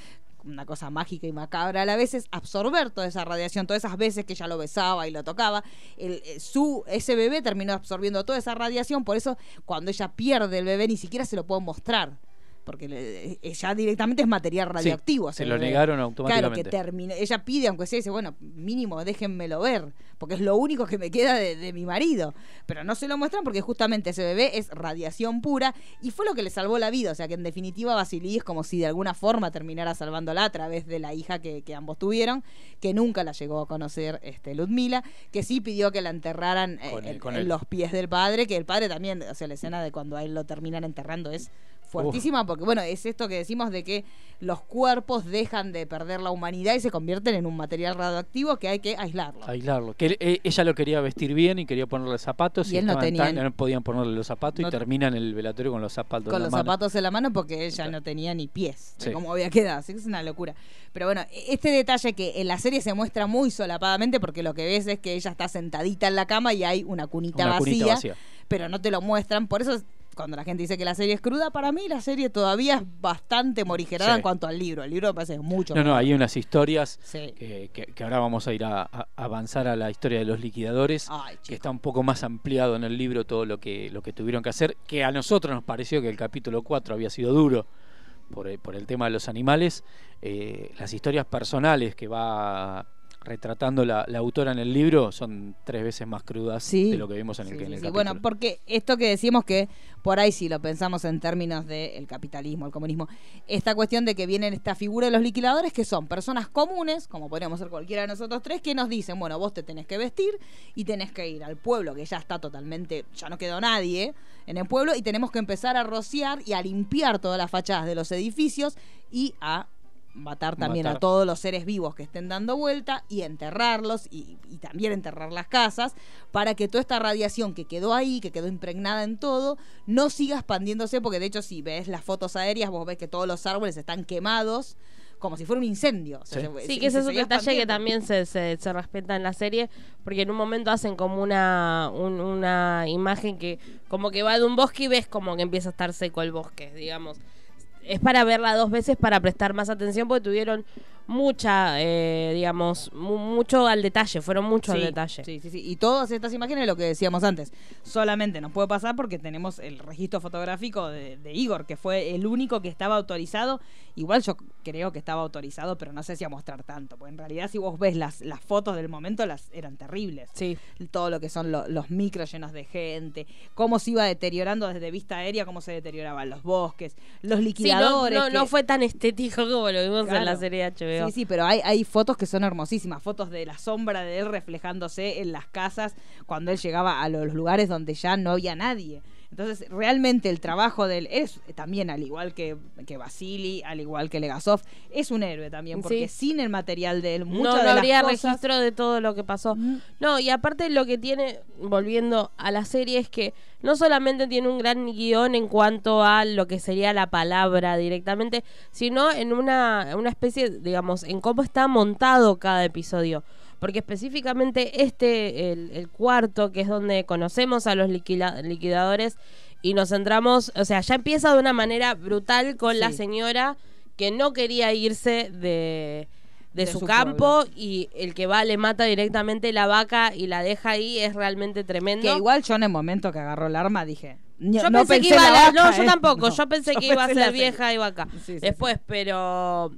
una cosa mágica y macabra a la vez, es absorber toda esa radiación, todas esas veces que ella lo besaba y lo tocaba. El, eh, su, ese bebé terminó absorbiendo toda esa radiación, por eso cuando ella pierde el bebé ni siquiera se lo puedo mostrar. Porque le- eh, ya directamente es material radioactivo. se lo negaron Claro, automáticamente. que termine. Ella pide, aunque sea, dice, bueno, mínimo déjenmelo ver, porque es lo único que me queda de, de mi marido. Pero no se lo muestran porque justamente ese bebé es radiación pura y fue lo que le salvó la vida. O sea que en definitiva Basilí es como si de alguna forma terminara salvándola a través de la hija que, que ambos tuvieron, que nunca la llegó a conocer este, Ludmila, que sí pidió que la enterraran eh, él, en, con en los pies del padre, que el padre también, o sea, la escena de cuando a él lo terminan enterrando es fuertísima porque bueno es esto que decimos de que los cuerpos dejan de perder la humanidad y se convierten en un material radioactivo que hay que aislarlo Aislarlo. Que él- eh, ella lo quería vestir bien y quería ponerle zapatos. Y él no tenía- tan- no podían ponerle los zapatos No- y termina en el velatorio con los zapatos con en la los mano. zapatos en la mano porque ella no tenía ni pies de Sí. cómo había quedado así que es una locura pero bueno este detalle que en la serie se muestra muy solapadamente porque lo que ves es que ella está sentadita en la cama y hay una cunita, Una vacía, cunita vacía. pero no te lo muestran por eso es- cuando la gente dice que la serie es cruda, para mí la serie todavía es bastante morigerada Sí. en cuanto al libro. El libro me parece que es mucho No, no, mejor. hay unas historias Sí. que, que- que ahora vamos a ir a, a- avanzar a la historia de los liquidadores, que está un poco más ampliado en el libro todo lo que, lo que tuvieron que hacer, que a nosotros nos pareció que el capítulo 4 había sido duro por, el- por el tema de los animales. Eh, las historias personales que va retratando la, la autora en el libro son tres veces más crudas de lo que vimos en el, Sí, en el sí, sí. capítulo. Bueno, porque esto que decimos que por ahí si lo pensamos en términos del capitalismo, el comunismo, esta cuestión de que vienen esta figura de los liquidadores que son personas comunes, como podríamos ser cualquiera de nosotros tres, que nos dicen, bueno, vos te tenés que vestir y tenés que ir al pueblo, que ya está totalmente, ya no quedó nadie en el pueblo, y tenemos que empezar a rociar y a limpiar todas las fachadas de los edificios y a matar también Matar. a todos los seres vivos que estén dando vuelta y enterrarlos y, y también enterrar las casas para que toda esta radiación que quedó ahí, que quedó impregnada en todo, no siga expandiéndose porque de hecho si ves las fotos aéreas vos ves que todos los árboles están quemados como si fuera un incendio. O sea, se- Sí, se- que ese se es un detalle que también se, se, se respeta en la serie, porque en un momento hacen como una, un- una imagen que como que va de un bosque y ves como que empieza a estar seco el bosque, digamos. Es para verla dos veces para prestar más atención porque tuvieron mucha, eh, digamos, mu- mucho al detalle, fueron mucho al Sí, detalle. Sí, sí, sí. Y todas estas imágenes, lo que decíamos antes, solamente nos puede pasar porque tenemos el registro fotográfico de, de Igor, que fue el único que estaba autorizado. Igual yo creo que estaba autorizado, pero no sé si a mostrar tanto. Porque en realidad, si vos ves las, las fotos del momento, las eran terribles. Sí. Todo lo que son lo- los micros llenos de gente, cómo se iba deteriorando desde vista aérea, cómo se deterioraban los bosques, los Sí, no, liquidadores. no, que- no fue tan estético como lo vimos en la serie de HBO. Sí, sí, pero hay, hay fotos que son hermosísimas, fotos de la sombra de él reflejándose en las casas cuando él llegaba a los lugares donde ya no había nadie. Entonces, realmente el trabajo de él es también, al igual que, que Basili, al igual que Legasov, es un héroe también, porque Sí. sin el material de él, no, muchas no de las habría cosas- registro de todo lo que pasó. No, y aparte lo que tiene, volviendo a la serie, es que no solamente tiene un gran guion en cuanto a lo que sería la palabra directamente, sino en una, una especie, digamos, en cómo está montado cada episodio. Porque específicamente este, el, el cuarto, que es donde conocemos a los liquidadores y nos centramos, o sea, ya empieza de una manera brutal con la señora que no quería irse de, de, De su, su campo y el que va le mata directamente la vaca y la deja ahí es realmente tremendo. Que igual yo en el momento que agarró el arma dije... "No- yo no pensé, que iba a la vaca, no, yo eh". tampoco, *laughs* No, yo pensé yo que iba a ser vieja y vaca. Sí, sí, Después, pero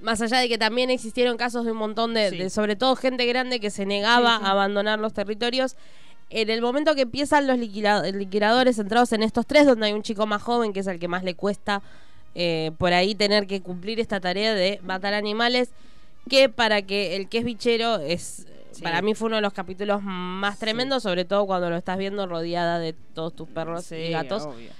más allá de que también existieron casos de un montón de, Sí. de sobre todo gente grande que se negaba Sí, sí. a abandonar los territorios, en el momento que empiezan los liquidadores centrados en estos tres, donde hay un chico más joven que es el que más le cuesta eh, por ahí tener que cumplir esta tarea de matar animales, que para que el que es bichero es... Sí. Para mí fue uno de los capítulos más tremendos, sobre todo cuando lo estás viendo rodeada de todos tus perros y gatos. obvio.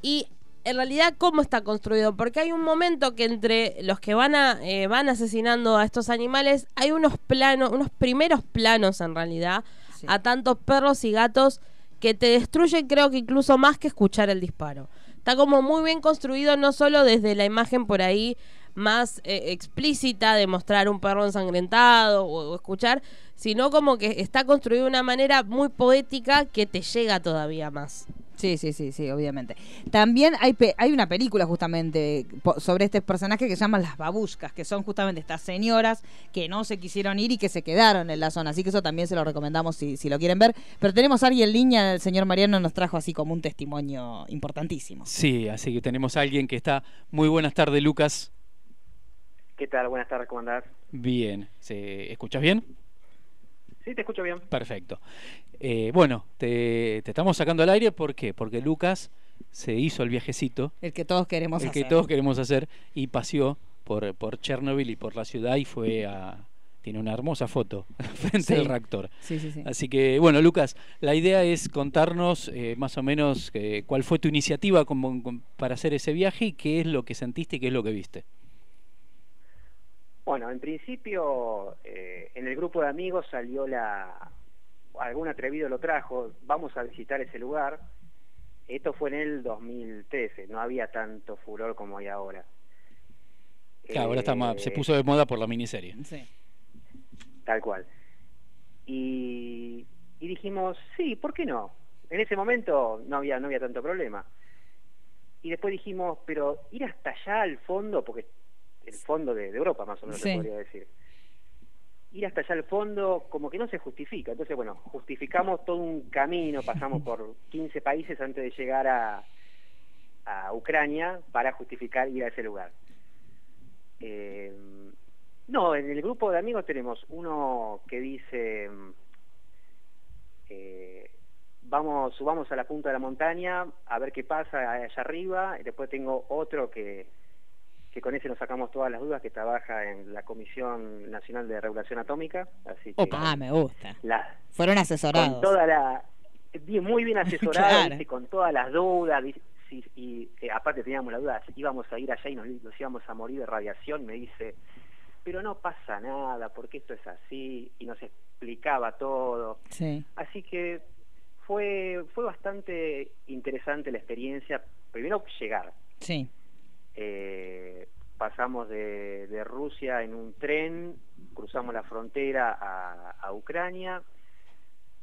Y en realidad, ¿cómo está construido? Porque hay un momento que entre los que van, a, eh, van asesinando a estos animales, hay unos planos, unos primeros planos en realidad, Sí. a tantos perros y gatos que te destruyen, creo que incluso más que escuchar el disparo. Está como muy bien construido, no solo desde la imagen por ahí más eh, explícita de mostrar un perro ensangrentado o, o escuchar, sino como que está construido de una manera muy poética que te llega todavía más. Sí, sí, sí, sí, obviamente. También hay, pe- hay una película justamente sobre este personaje que se llaman Las Babushkas, que son justamente estas señoras que no se quisieron ir y que se quedaron en la zona. Así que eso también se lo recomendamos si, si lo quieren ver. Pero tenemos a alguien en línea, el señor Mariano nos trajo así como un testimonio importantísimo. Sí, así que tenemos a alguien que está. Muy buenas tardes, Lucas. ¿Qué tal? Buenas tardes, ¿cómo andás? Bien. ¿Se escuchas bien? Sí, te escucho bien. Perfecto. Eh, bueno, te, te estamos sacando al aire, ¿por qué? Porque Lucas se hizo el viajecito, El que todos queremos el hacer. que todos queremos hacer, y paseó por, por Chernobyl y por la ciudad y fue a... Tiene una hermosa foto *laughs* frente Sí. al reactor. Sí, sí, sí. Así que, bueno, Lucas, la idea es contarnos eh, más o menos eh, cuál fue tu iniciativa como- como para hacer ese viaje y qué es lo que sentiste y qué es lo que viste. Bueno, en principio, eh, en el grupo de amigos salió la... Algún atrevido lo trajo, vamos a visitar ese lugar. Esto fue en el 2013, no había tanto furor como hay ahora. Claro, ahora está más, se Eh, puso de moda por la miniserie. Tal cual. Y, y dijimos, sí, ¿por qué no? En ese momento no había, no había tanto problema. Y después dijimos, pero ir hasta allá al fondo, porque el fondo de, de Europa más o menos Sí. se podría decir. Ir hasta allá al fondo como que no se justifica. Entonces, bueno, justificamos todo un camino, pasamos por 15 países antes de llegar a, a Ucrania para justificar ir a ese lugar. Eh, no, en el grupo de amigos tenemos uno que dice, eh, vamos, subamos a la punta de la montaña a ver qué pasa allá arriba, y después tengo otro que, que con ese nos sacamos todas las dudas, que trabaja en la Comisión Nacional de Regulación Atómica, así que Opa, ah, me gusta. la, Fueron con asesorados. toda la muy bien *laughs* asesorado Claro. con todas las dudas y eh, aparte teníamos la duda íbamos a ir allá y nos, nos íbamos a morir de radiación me dice pero no pasa nada porque esto es así y nos explicaba todo Sí. así que fue fue bastante interesante la experiencia primero llegar Sí. Eh, pasamos de, de Rusia en un tren, cruzamos la frontera a, a Ucrania,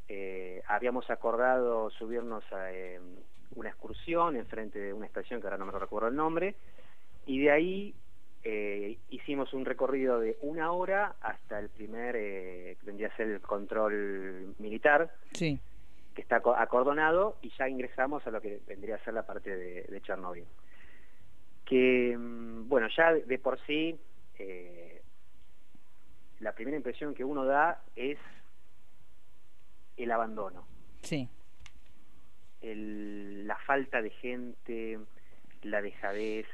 eh, habíamos acordado subirnos a eh, una excursión enfrente de una estación que ahora no me recuerdo el nombre, y de ahí eh, hicimos un recorrido de una hora hasta el primer, que vendría a ser el control militar, Sí. que está aco- acordonado, y ya ingresamos a lo que vendría a ser la parte de, de Chernobyl que mm, bueno ya de- de por sí eh, la primera impresión que uno da es el abandono Sí. el- la falta de gente la dejadez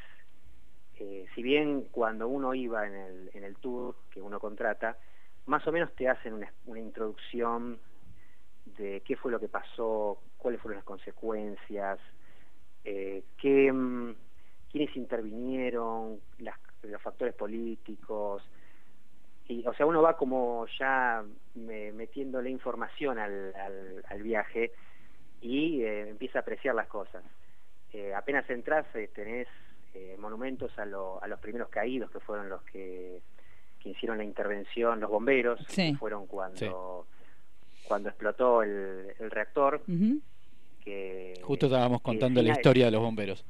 eh, si bien cuando uno iba en el, en el tour que uno contrata más o menos te hacen una, una introducción de qué fue lo que pasó cuáles fueron las consecuencias eh, qué, quiénes intervinieron, las- los factores políticos. Y, o sea, uno va como ya me- metiéndole información al, al- al viaje y eh, empieza a apreciar las cosas. Eh, apenas entras eh, tenés eh, monumentos a, lo- a los primeros caídos, que fueron los que, que hicieron la intervención, los bomberos, Sí. que fueron cuando, cuando explotó el, el reactor. Que Justo estábamos contando la historia de los bomberos.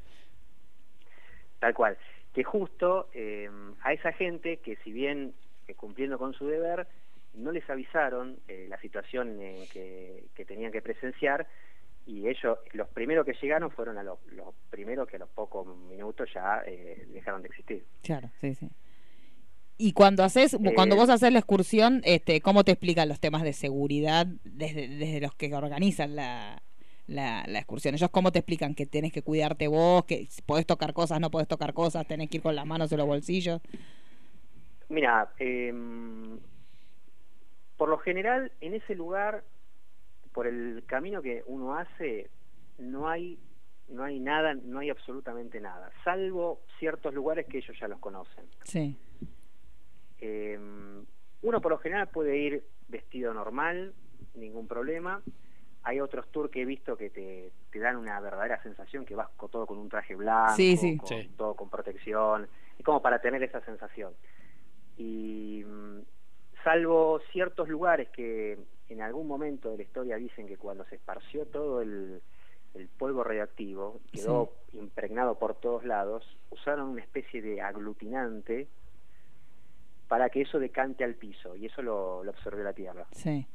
Tal cual. Que justo eh, a esa gente que si bien eh, cumpliendo con su deber, no les avisaron eh, la situación que, que tenían que presenciar y ellos, los primeros que llegaron fueron a los, los primeros que a los pocos minutos ya eh, dejaron de existir. Claro, sí, sí. Y cuando haces, cuando vos haces la excursión, este, ¿cómo te explican los temas de seguridad desde, desde los que organizan la, la, la excursión? Ellos cómo te explican que tenés que cuidarte vos, que podés tocar cosas, no podés tocar cosas, tenés que ir con las manos en los bolsillos. Mira, eh, por lo general en ese lugar, por el camino que uno hace, no hay no hay nada, no hay absolutamente nada, salvo ciertos lugares que ellos ya los conocen. Sí. Eh, uno por lo general puede ir vestido normal, ningún problema. Hay otros tours que he visto que te, te dan una verdadera sensación que vas con todo con un traje blanco, Sí, sí. con Sí. todo con protección, es como para tener esa sensación. Y mm, salvo ciertos lugares que en algún momento de la historia dicen que cuando se esparció todo el, el polvo radioactivo, quedó impregnado por todos lados, usaron una especie de aglutinante para que eso decante al piso y eso lo, lo absorbió la Tierra. Sí.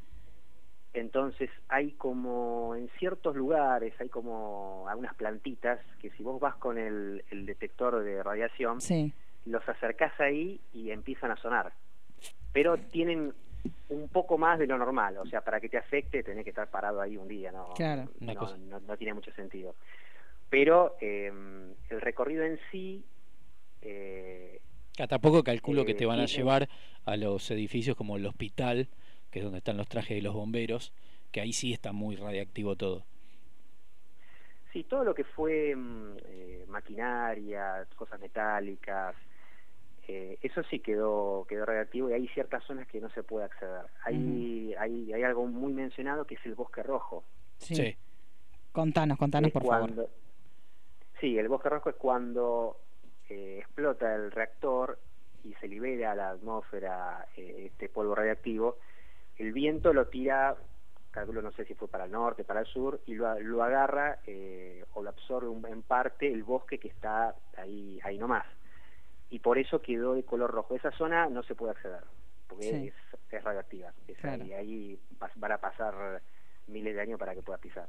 Entonces hay como en ciertos lugares, hay como algunas plantitas que si vos vas con el, el detector de radiación, Sí. los acercás ahí y empiezan a sonar. Pero tienen un poco más de lo normal, o sea, para que te afecte tenés que estar parado ahí un día, ¿no? Claro. No, cosa. no- no tiene mucho sentido. Pero eh, el recorrido en sí... eh, Que tampoco calculo que Eh, te van a llevar a los edificios como el hospital, que es donde están los trajes de los bomberos, que ahí sí está muy radiactivo todo. Sí, todo lo que fue mm, eh, maquinaria, cosas metálicas, eh, eso sí quedó quedó radioactivo y hay ciertas zonas que no se puede acceder. Hay, hay, hay algo muy mencionado que es el bosque rojo. Sí. Contanos, contanos, Es por favor. Sí, el bosque rojo es cuando eh, explota el reactor y se libera a la atmósfera eh, este polvo radiactivo. El viento lo tira, calculo no sé si fue para el norte, para el sur, y lo, lo agarra eh, o lo absorbe un- en parte el bosque que está ahí, ahí nomás. Y por eso quedó de color rojo. Esa zona no se puede acceder, porque Sí. es, es radioactiva. Es Claro. ahí, ahí vas- van a pasar miles de años para que puedas pisar.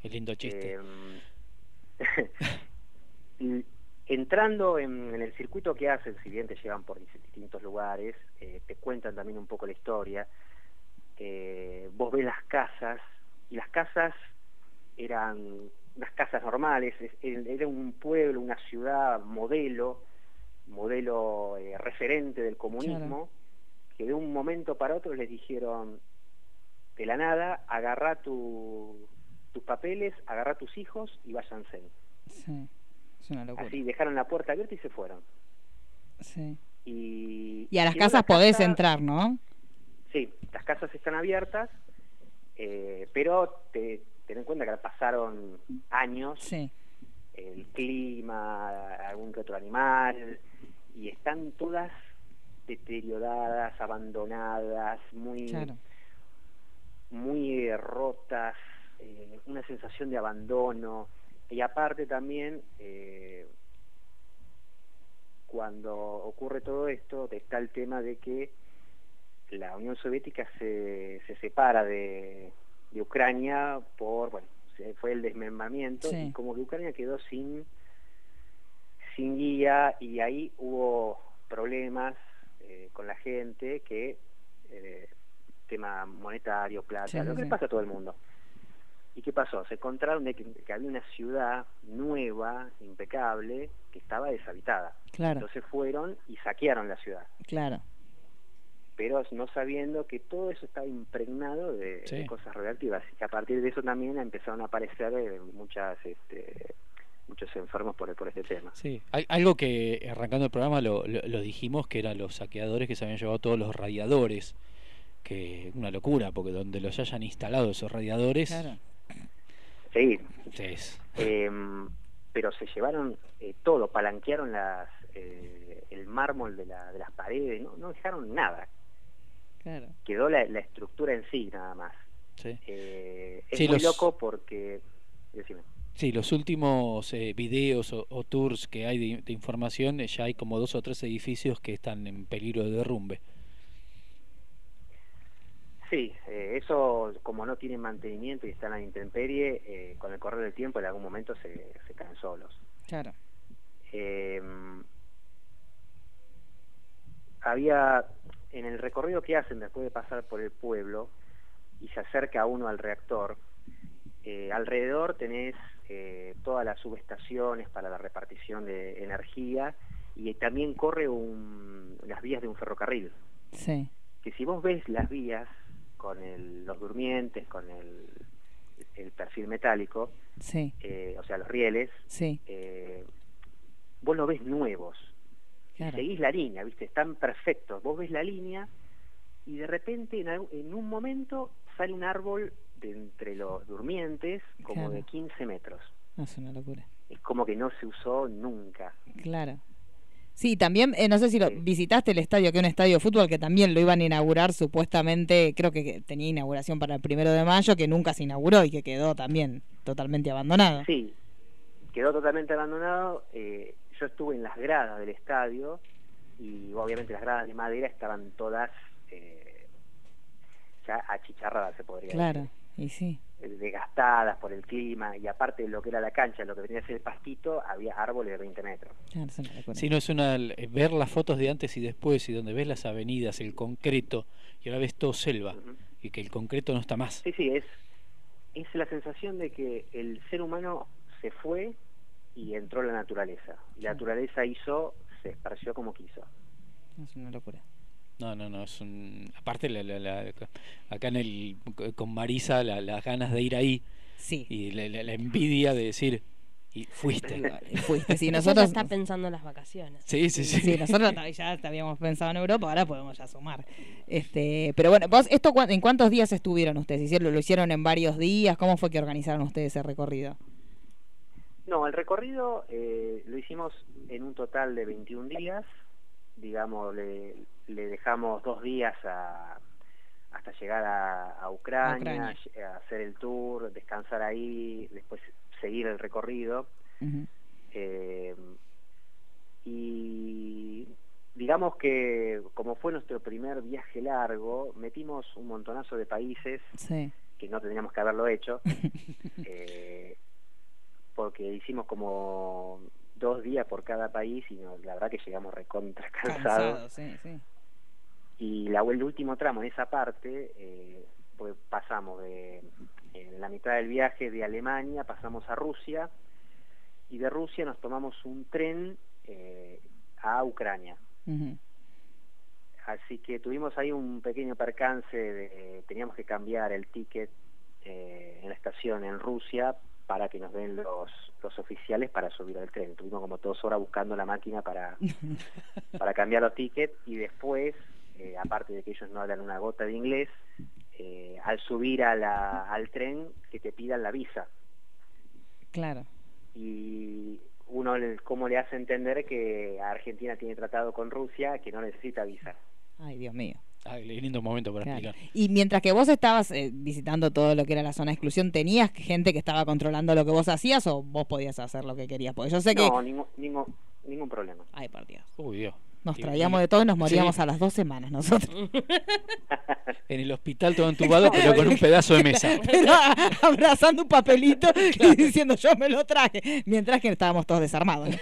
Qué lindo chiste. Em, *laughs* *laughs* entrando en, en el circuito que hacen, si bien te llevan por dis- distintos lugares, eh, te cuentan también un poco la historia. eh, vos ves las casas, y las casas eran unas casas normales, es- er- era un pueblo, una ciudad modelo, modelo eh, referente del comunismo, que de un momento para otro les dijeron, de la nada, agarra tu, tus papeles, agarra tus hijos y váyanse. Sí. Es una locura. Así, dejaron la puerta abierta y se fueron. Sí. Y, Y a las casas podés casa- entrar, ¿no? Sí, las casas están abiertas, eh, pero te, ten en cuenta que pasaron años, Sí. el clima, algún que otro animal, y están todas deterioradas, abandonadas, muy, Claro. muy rotas, eh, una sensación de abandono. Y aparte también, eh, cuando ocurre todo esto, está el tema de que la Unión Soviética se, se separa de, de Ucrania por, bueno, fue el desmembramiento Sí. y como que Ucrania quedó sin, sin guía y ahí hubo problemas eh, con la gente que, eh, tema monetario, plata, Sí, lo sí, que le pasa a todo el mundo. ¿Y qué pasó? Se encontraron de que, que había una ciudad nueva, impecable, que estaba deshabitada. Claro. Entonces fueron y saquearon la ciudad, Claro. pero no sabiendo que todo eso estaba impregnado de, cosas radioactivas. Y a partir de eso también empezaron a aparecer eh, muchas, este, muchos enfermos por, por este tema. Sí, Al- algo que arrancando el programa lo, lo- lo dijimos que eran los saqueadores que se habían llevado todos los radiadores, que una locura, porque donde los hayan instalado esos radiadores, Claro. Sí, es- Em, pero se llevaron eh, todo, palanquearon las, eh, el mármol de, la- de las paredes, no, no dejaron nada, Claro. quedó la, la estructura en sí nada más. sí. Eh, es Sí, muy los- loco porque... Decime. Sí, los últimos eh, videos o, o tours que hay de, de información, eh, ya hay como dos o tres edificios que están en peligro de derrumbe. Sí, eh, eso como no tienen mantenimiento y están a la intemperie, eh, con el correr del tiempo en algún momento se, se caen solos. Claro. Eh, había en el recorrido que hacen después de pasar por el pueblo y se acerca uno al reactor, eh, alrededor tenés todas las subestaciones para la repartición de energía y también corre un- las vías de un ferrocarril. Sí. Que si vos ves las vías con el- los durmientes, con el, el perfil metálico, Sí. eh, o sea, los rieles, Sí. eh, vos lo ves nuevos. Claro. Seguís la línea, ¿viste? Están perfectos. Vos ves la línea y de repente en, en un momento sale un árbol de entre los durmientes como Claro. de 15 metros. Es una locura. Es como que no se usó nunca. Claro. Sí, también, eh, no sé si lo, visitaste el estadio, que es un estadio de fútbol que también lo iban a inaugurar supuestamente, creo que tenía inauguración para el primero de mayo, que nunca se inauguró y que quedó también totalmente abandonado. Sí, quedó totalmente abandonado. eh, yo estuve en las gradas del estadio y obviamente las gradas de madera estaban todas eh, ya achicharradas, se podría Claro, y sí. Decir, desgastadas por el clima y aparte de lo que era la cancha, lo que venía a ser el pastito, había árboles de 20 metros. Claro, locura. Si no es una eh, ver las fotos de antes y después y donde ves las avenidas, el concreto y ahora ves todo selva y que el concreto no está más. Sí, sí, es, es la sensación de que el ser humano se fue y entró la naturaleza. Y la naturaleza hizo, se esparció como quiso. Es una locura. No, no, no, es un... Aparte, la, la- la- acá en el con Marisa, la- las ganas de ir ahí Sí. y la, la- la envidia de decir, y fuiste. Fuiste, sí, *laughs* nosotros... ya está pensando en las vacaciones. Sí, sí, sí. Sí, nosotros *laughs* ya habíamos pensado en Europa, ahora podemos ya sumar. Este, pero bueno, vos, esto ¿en cuántos días estuvieron ustedes? ¿Hicieron, ¿Lo hicieron en varios días? ¿Cómo fue que organizaron ustedes ese recorrido? No, el recorrido eh, lo hicimos en un total de 21 días. Digamos, le, le dejamos dos días a, hasta llegar a, a Ucrania, hacer el tour, descansar ahí, después seguir el recorrido. Eh, y digamos que como fue nuestro primer viaje largo, metimos un montonazo de países Sí. que no tendríamos que haberlo hecho, *laughs* eh, porque hicimos como dos días por cada país y no, la verdad que llegamos recontra *laughs* cansados. Cansado, sí, sí. Y la, el último tramo en esa parte, eh, pues pasamos de en la mitad del viaje de Alemania, pasamos a Rusia y de Rusia nos tomamos un tren eh, a Ucrania. Así que tuvimos ahí un pequeño percance, de, teníamos que cambiar el ticket eh, en la estación en Rusia para que nos den los, los oficiales para subir al tren. Tuvimos como dos horas buscando la máquina para, *laughs* para cambiar los tickets y después, eh, aparte de que ellos no hablan una gota de inglés, eh, al subir a la, al tren que te pidan la visa Claro. y uno cómo le hace entender que Argentina tiene tratado con Rusia que no necesita visa. Ay, Dios mío. Ay, lindo momento para Claro. explicar. Y mientras que vos estabas eh, visitando todo lo que era la zona de exclusión, ¿tenías gente que estaba controlando lo que vos hacías o vos podías hacer lo que querías? Porque yo sé que No, ningún, ningún, ningún problema. Ay, por Dios. Uy, Dios. nos traíamos de todo y nos sí, moríamos a las dos semanas nosotros. *laughs* En el hospital todo entubado, pero con un pedazo de mesa. *laughs* Pero abrazando un papelito y *laughs* diciendo yo me lo traje, mientras que estábamos todos desarmados. ¿no?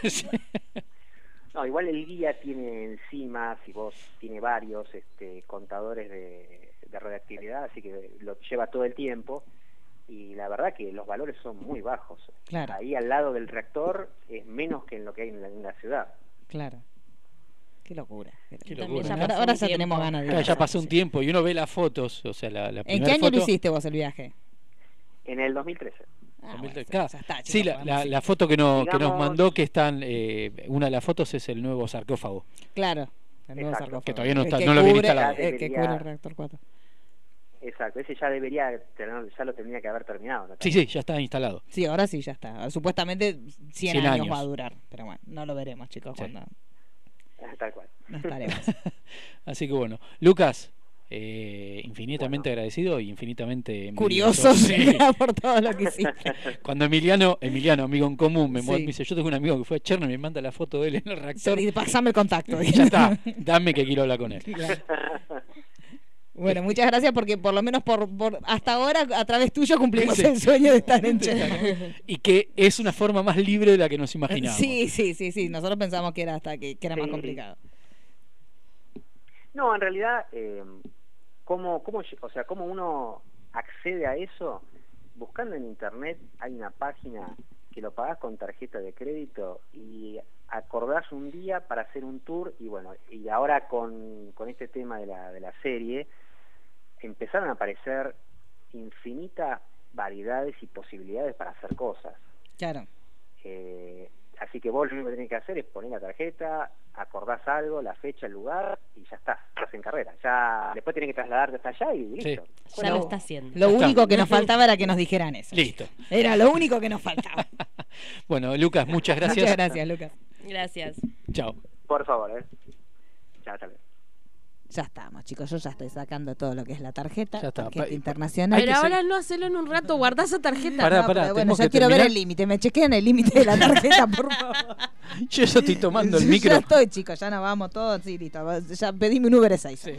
No, igual el guía tiene encima, si vos tiene varios este, contadores de, de radioactividad, así que lo lleva todo el tiempo y la verdad que los valores son muy bajos. Claro. Ahí al lado del reactor es menos que en lo que hay en la, en la ciudad. Claro. Qué locura. Qué locura. ahora ahora ya tenemos ganas de Claro, ir. ya pasó un tiempo y uno ve las fotos, o sea, la, la ¿En qué año lo hiciste vos el viaje? En el 2013. Ah, 2003, bueno, claro. ya está, sí, la, foto que, no, que nos mandó, que están, eh, una de las fotos es el nuevo sarcófago. Claro. El nuevo Exacto. sarcófago. Que todavía no está- que no lo viene instalado. Que cubre el reactor 4. Exacto, ese ya debería, tener- ya lo tendría que haber terminado. ¿no? Sí, sí, ya está instalado. Sí, ahora sí, ya está. Supuestamente 100, 100 años, años. va a durar. Pero bueno, no lo veremos, chicos, Sí. cuando Tal cual. no estaremos. *laughs* Así que bueno, Lucas, eh, infinitamente agradecido y infinitamente. Curioso *laughs* Sí. *laughs* por todo lo que hiciste. *laughs* Cuando Emiliano, Emiliano, amigo en común, me, mu- Sí. me dice, yo tengo un amigo que fue a Chernobyl y me manda la foto de él en el reactor. Y pasame el contacto. Y ya está, dame que quiero hablar con él. Claro. Bueno, muchas gracias porque por lo menos por, por hasta ahora a través tuyo cumplimos Sí. el sueño de estar en Chernobyl. Y que es una forma más libre de la que nos imaginábamos. Sí, sí, sí, sí. Nosotros pensamos que era hasta que, que era más complicado. No, en realidad, eh, ¿cómo, cómo, o sea, ¿cómo uno accede a eso? Buscando en internet hay una página que lo pagás con tarjeta de crédito y acordás un día para hacer un tour y bueno, y ahora con, con este tema de la, de la serie empezaron a aparecer infinitas variedades y posibilidades para hacer cosas. Claro. Eh, así que vos lo único que tenés que hacer es poner la tarjeta, acordás algo, la fecha, el lugar y ya está, estás en carrera. Ya después tenés que trasladarte hasta allá y listo. Ya lo está haciendo. Lo está. único que nos faltaba era que nos dijeran eso. Listo. Era lo único que nos faltaba. *laughs* Bueno, Lucas, muchas gracias. Muchas gracias, Lucas. Gracias. Chao. Por favor, ¿eh? Ya, hasta luego. Ya estamos, chicos. Yo ya estoy sacando todo lo que es la tarjeta, Ya está. tarjeta Pa- internacional. Pero ahora no hacelo en un rato, guardá esa tarjeta. Pará, No, pará, pero bueno, yo quiero ver el límite. Me chequean el límite de la *laughs* tarjeta, por favor. Yo ya estoy tomando el *laughs* Yo micro. Ya estoy, chicos. Ya nos vamos todos. Sí, listo. Ya pedime un Uber 6. *laughs*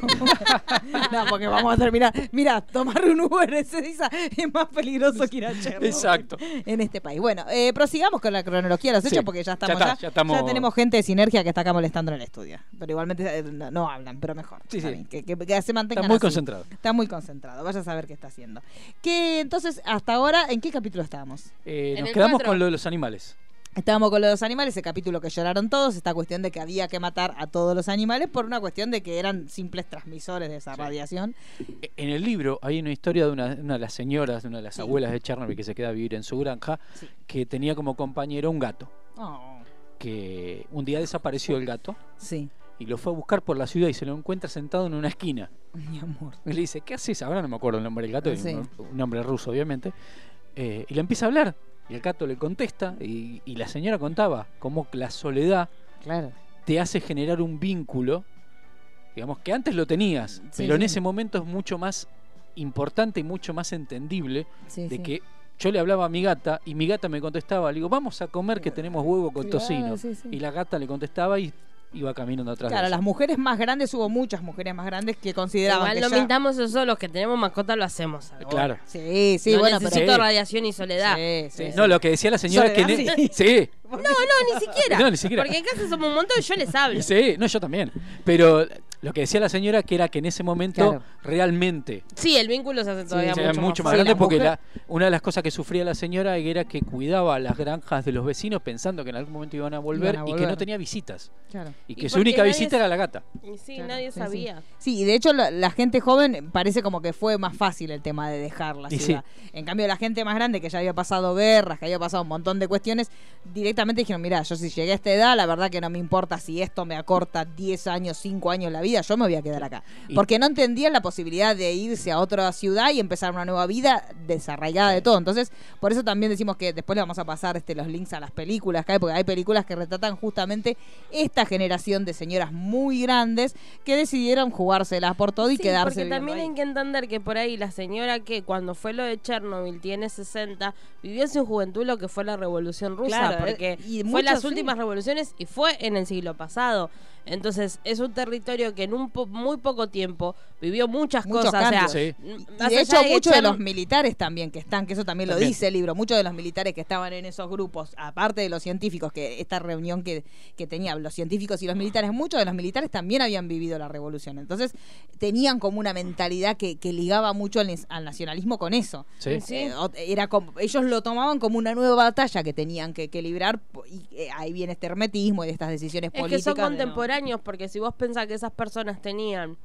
*laughs* no, porque vamos a terminar. Mira, tomar un Uber 6 es más peligroso que ir a Chernobyl. Exacto. En este país. Bueno, eh, prosigamos con la cronología de los Sí, hechos porque ya ya estamos. está, ya estamos- tenemos gente de sinergia que está acá molestando en el estudio. Pero igualmente eh, no, no hablan, pero mejor. Sí, Está sí. Que, que- que se mantengan Está muy así. concentrado. Está muy concentrado. Vaya a saber qué está haciendo. Que entonces, hasta ahora, ¿en qué capítulo estábamos? Eh, En nos quedamos cuatro. con lo de los animales. Estábamos con los dos animales, ese capítulo que lloraron todos, esta cuestión de que había que matar a todos los animales por una cuestión de que eran simples transmisores de esa radiación. E- En el libro hay una historia de una, una de las señoras, de una de las abuelas de Chernobyl que se queda a vivir en su granja, que tenía como compañero un gato. Oh, Que un día desapareció el gato sí, y lo fue a buscar por la ciudad y se lo encuentra sentado en una esquina. *laughs* mi amor. Y le dice, ¿qué haces? Ahora no me acuerdo el nombre del gato, Sí. un, un nombre ruso obviamente. Eh, y le empieza a hablar. Y el gato le contesta y, y la señora contaba cómo la soledad Claro. te hace generar un vínculo, digamos que antes lo tenías, Sí, pero en ese momento es mucho más importante y mucho más entendible Sí, de que yo le hablaba a mi gata y mi gata me contestaba, le digo, vamos a comer que tenemos huevo con tocino. sí, sí. Y la gata le contestaba y iba caminando atrás. Claro, de las mujeres más grandes, hubo muchas mujeres más grandes que consideraban Igual que no ya- mintamos eso, los que tenemos mascota lo hacemos. ahora. Claro. Sí, sí, no bueno, necesito pero... radiación y soledad. Sí, sí, No, lo que decía la señora es que... sí. *laughs* No, no, ni siquiera. No, ni siquiera. Porque en casa somos un montón y yo les *laughs* hablo. Sí, no, yo también. Pero lo que decía la señora que era que en ese momento Claro. realmente Sí, el vínculo se hace todavía era mucho, mucho más Sí, grande la porque mujer- la- una de las cosas que sufría la señora era que cuidaba las granjas de los vecinos pensando que en algún momento iban a volver, Iban a y que no tenía visitas. Claro. Y Y que su única visita era la gata. Y sí, Claro, nadie sí, sabía. Sí, y de hecho la, la gente joven parece como que fue más fácil el tema de dejar la ciudad. En cambio la gente más grande que ya había pasado guerras, que había pasado un montón de cuestiones, directamente dijeron, mira, yo si llegué a esta edad, la verdad que no me importa si esto me acorta 10 años, 5 años la vida, yo me voy a quedar acá. Porque no entendían la posibilidad de irse a otra ciudad y empezar una nueva vida desarraigada de todo. Entonces, por eso también decimos que después le vamos a pasar este, los links a las películas que hay, porque hay películas que retratan justamente esta generación de señoras muy grandes que decidieron jugárselas por todo y Sí, quedarse porque también ahí. hay que entender que por ahí la señora que cuando fue lo de Chernobyl tiene 60, vivió en su juventud lo que fue la revolución rusa, Claro, porque eh, y fue muchos, las sí. últimas revoluciones y fue en el siglo pasado. Entonces es un territorio que en un po- muy poco tiempo vivió muchas Muchos cosas. o sea, cambios. Sí. m- Y de allá hecho, que muchos de los militares también que están, que eso también lo También. dice el libro, muchos de los militares que estaban en esos grupos, aparte de los científicos, que esta reunión que, que tenían los científicos y los militares, muchos de los militares también habían vivido la revolución. Entonces, tenían como una mentalidad que, que ligaba mucho al, al nacionalismo con eso. Sí. Sí. Eh, era como, ellos lo tomaban como una nueva batalla que tenían que, que librar po- y eh, ahí viene este hermetismo y de estas decisiones Es que políticas. son de no- contemporáneos, porque si vos pensás que esas personas tenían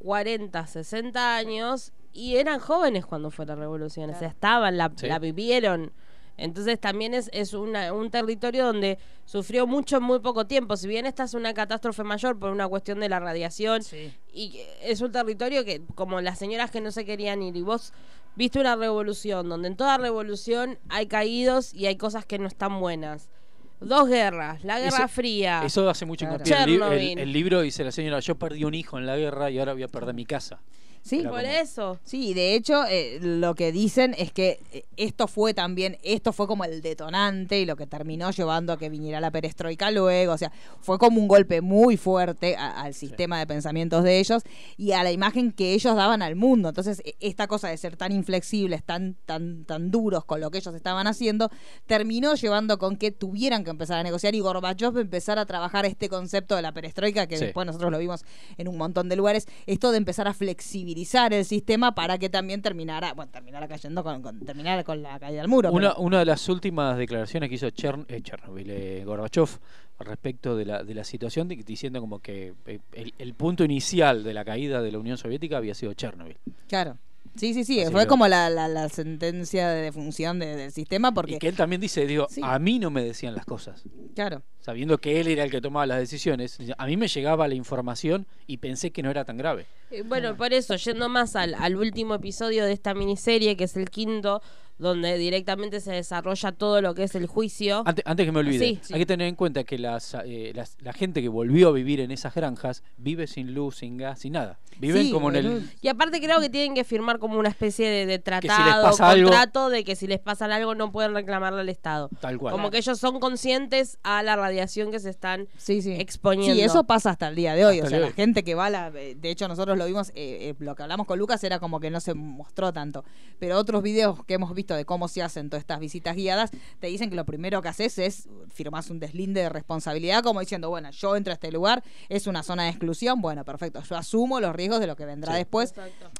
40, 60 años y eran jóvenes cuando fue la revolución, o sea, estaban, la, Sí. la vivieron. Entonces también es, es una- un territorio donde sufrió mucho en muy poco tiempo. Si bien esta es una catástrofe mayor por una cuestión de la radiación, y que es un territorio que, como las señoras que no se querían ir, y vos viste una revolución, donde en toda revolución hay caídos y hay cosas que no están buenas. Dos guerras, la Guerra Eso- Fría. Eso hace mucho Claro. hincapié. El, el libro dice la señora, yo perdí un hijo en la guerra y ahora voy a perder mi casa. Sí, Era Por como- eso. Sí, de hecho, eh, lo que dicen es que eh, esto fue también, esto fue como el detonante y lo que terminó llevando a que viniera la perestroika luego. O sea, fue como un golpe muy fuerte a- al sistema de pensamientos de ellos y a la imagen que ellos daban al mundo. Entonces, e- esta cosa de ser tan inflexibles, tan, tan, tan duros con lo que ellos estaban haciendo, terminó llevando con que tuvieran que empezar a negociar y Gorbachev empezar a trabajar este concepto de la perestroika, que Sí. después nosotros lo vimos en un montón de lugares, esto de empezar a flexibilizar el sistema para que también terminara, bueno, terminara cayendo con, con- terminara con la caída del muro. Una, pero- una de las últimas declaraciones que hizo Chern, eh, Chernobyl, eh, Gorbachev, respecto de la, de la situación, di- diciendo como que eh, el, el punto inicial de la caída de la Unión Soviética había sido Chernobyl. Claro. Sí, sí, sí, Así fue que- como la, la, la sentencia de defunción de- del sistema porque, Y que él también dice, digo, Sí. a mí no me decían las cosas. claro, Sabiendo que él era el que tomaba las decisiones, a mí me llegaba la información y pensé que no era tan grave. Eh, Bueno, por eso, yendo más al, al último episodio de esta miniserie, que es el quinto, donde directamente se desarrolla todo lo que es el juicio. Antes, antes que me olvide, Sí, sí. hay que tener en cuenta que las, eh, las- la gente que volvió a vivir en esas granjas vive sin luz, sin gas, sin nada. Viven Sí, como en el... Y aparte creo que tienen que firmar como una especie de, tratado, algo- contrato de que si les pasa algo no pueden reclamarle al Estado. Tal cual. Como que ellos son conscientes a la radiación que se están exponiendo. Sí, eso pasa hasta el día de hoy. Hasta o sea, la hoy. gente que va, a la, de hecho nosotros lo vimos, eh, eh, lo que hablamos con Lucas era como que no se mostró tanto. Pero otros videos que hemos visto de cómo se hacen todas estas visitas guiadas, te dicen que lo primero que haces es firmás un deslinde de responsabilidad, como diciendo, bueno, yo entro a este lugar, es una zona de exclusión, bueno, perfecto, yo asumo los riesgos de lo que vendrá Sí. después.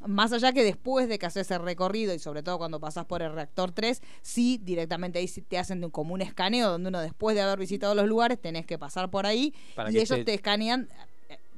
Más allá que después de que haces el recorrido y sobre todo cuando pasas por el reactor 3, sí directamente ahí te hacen de un- como un escaneo donde uno después de haber visitado los lugares tenés que pasar por ahí Para y ellos te- te escanean.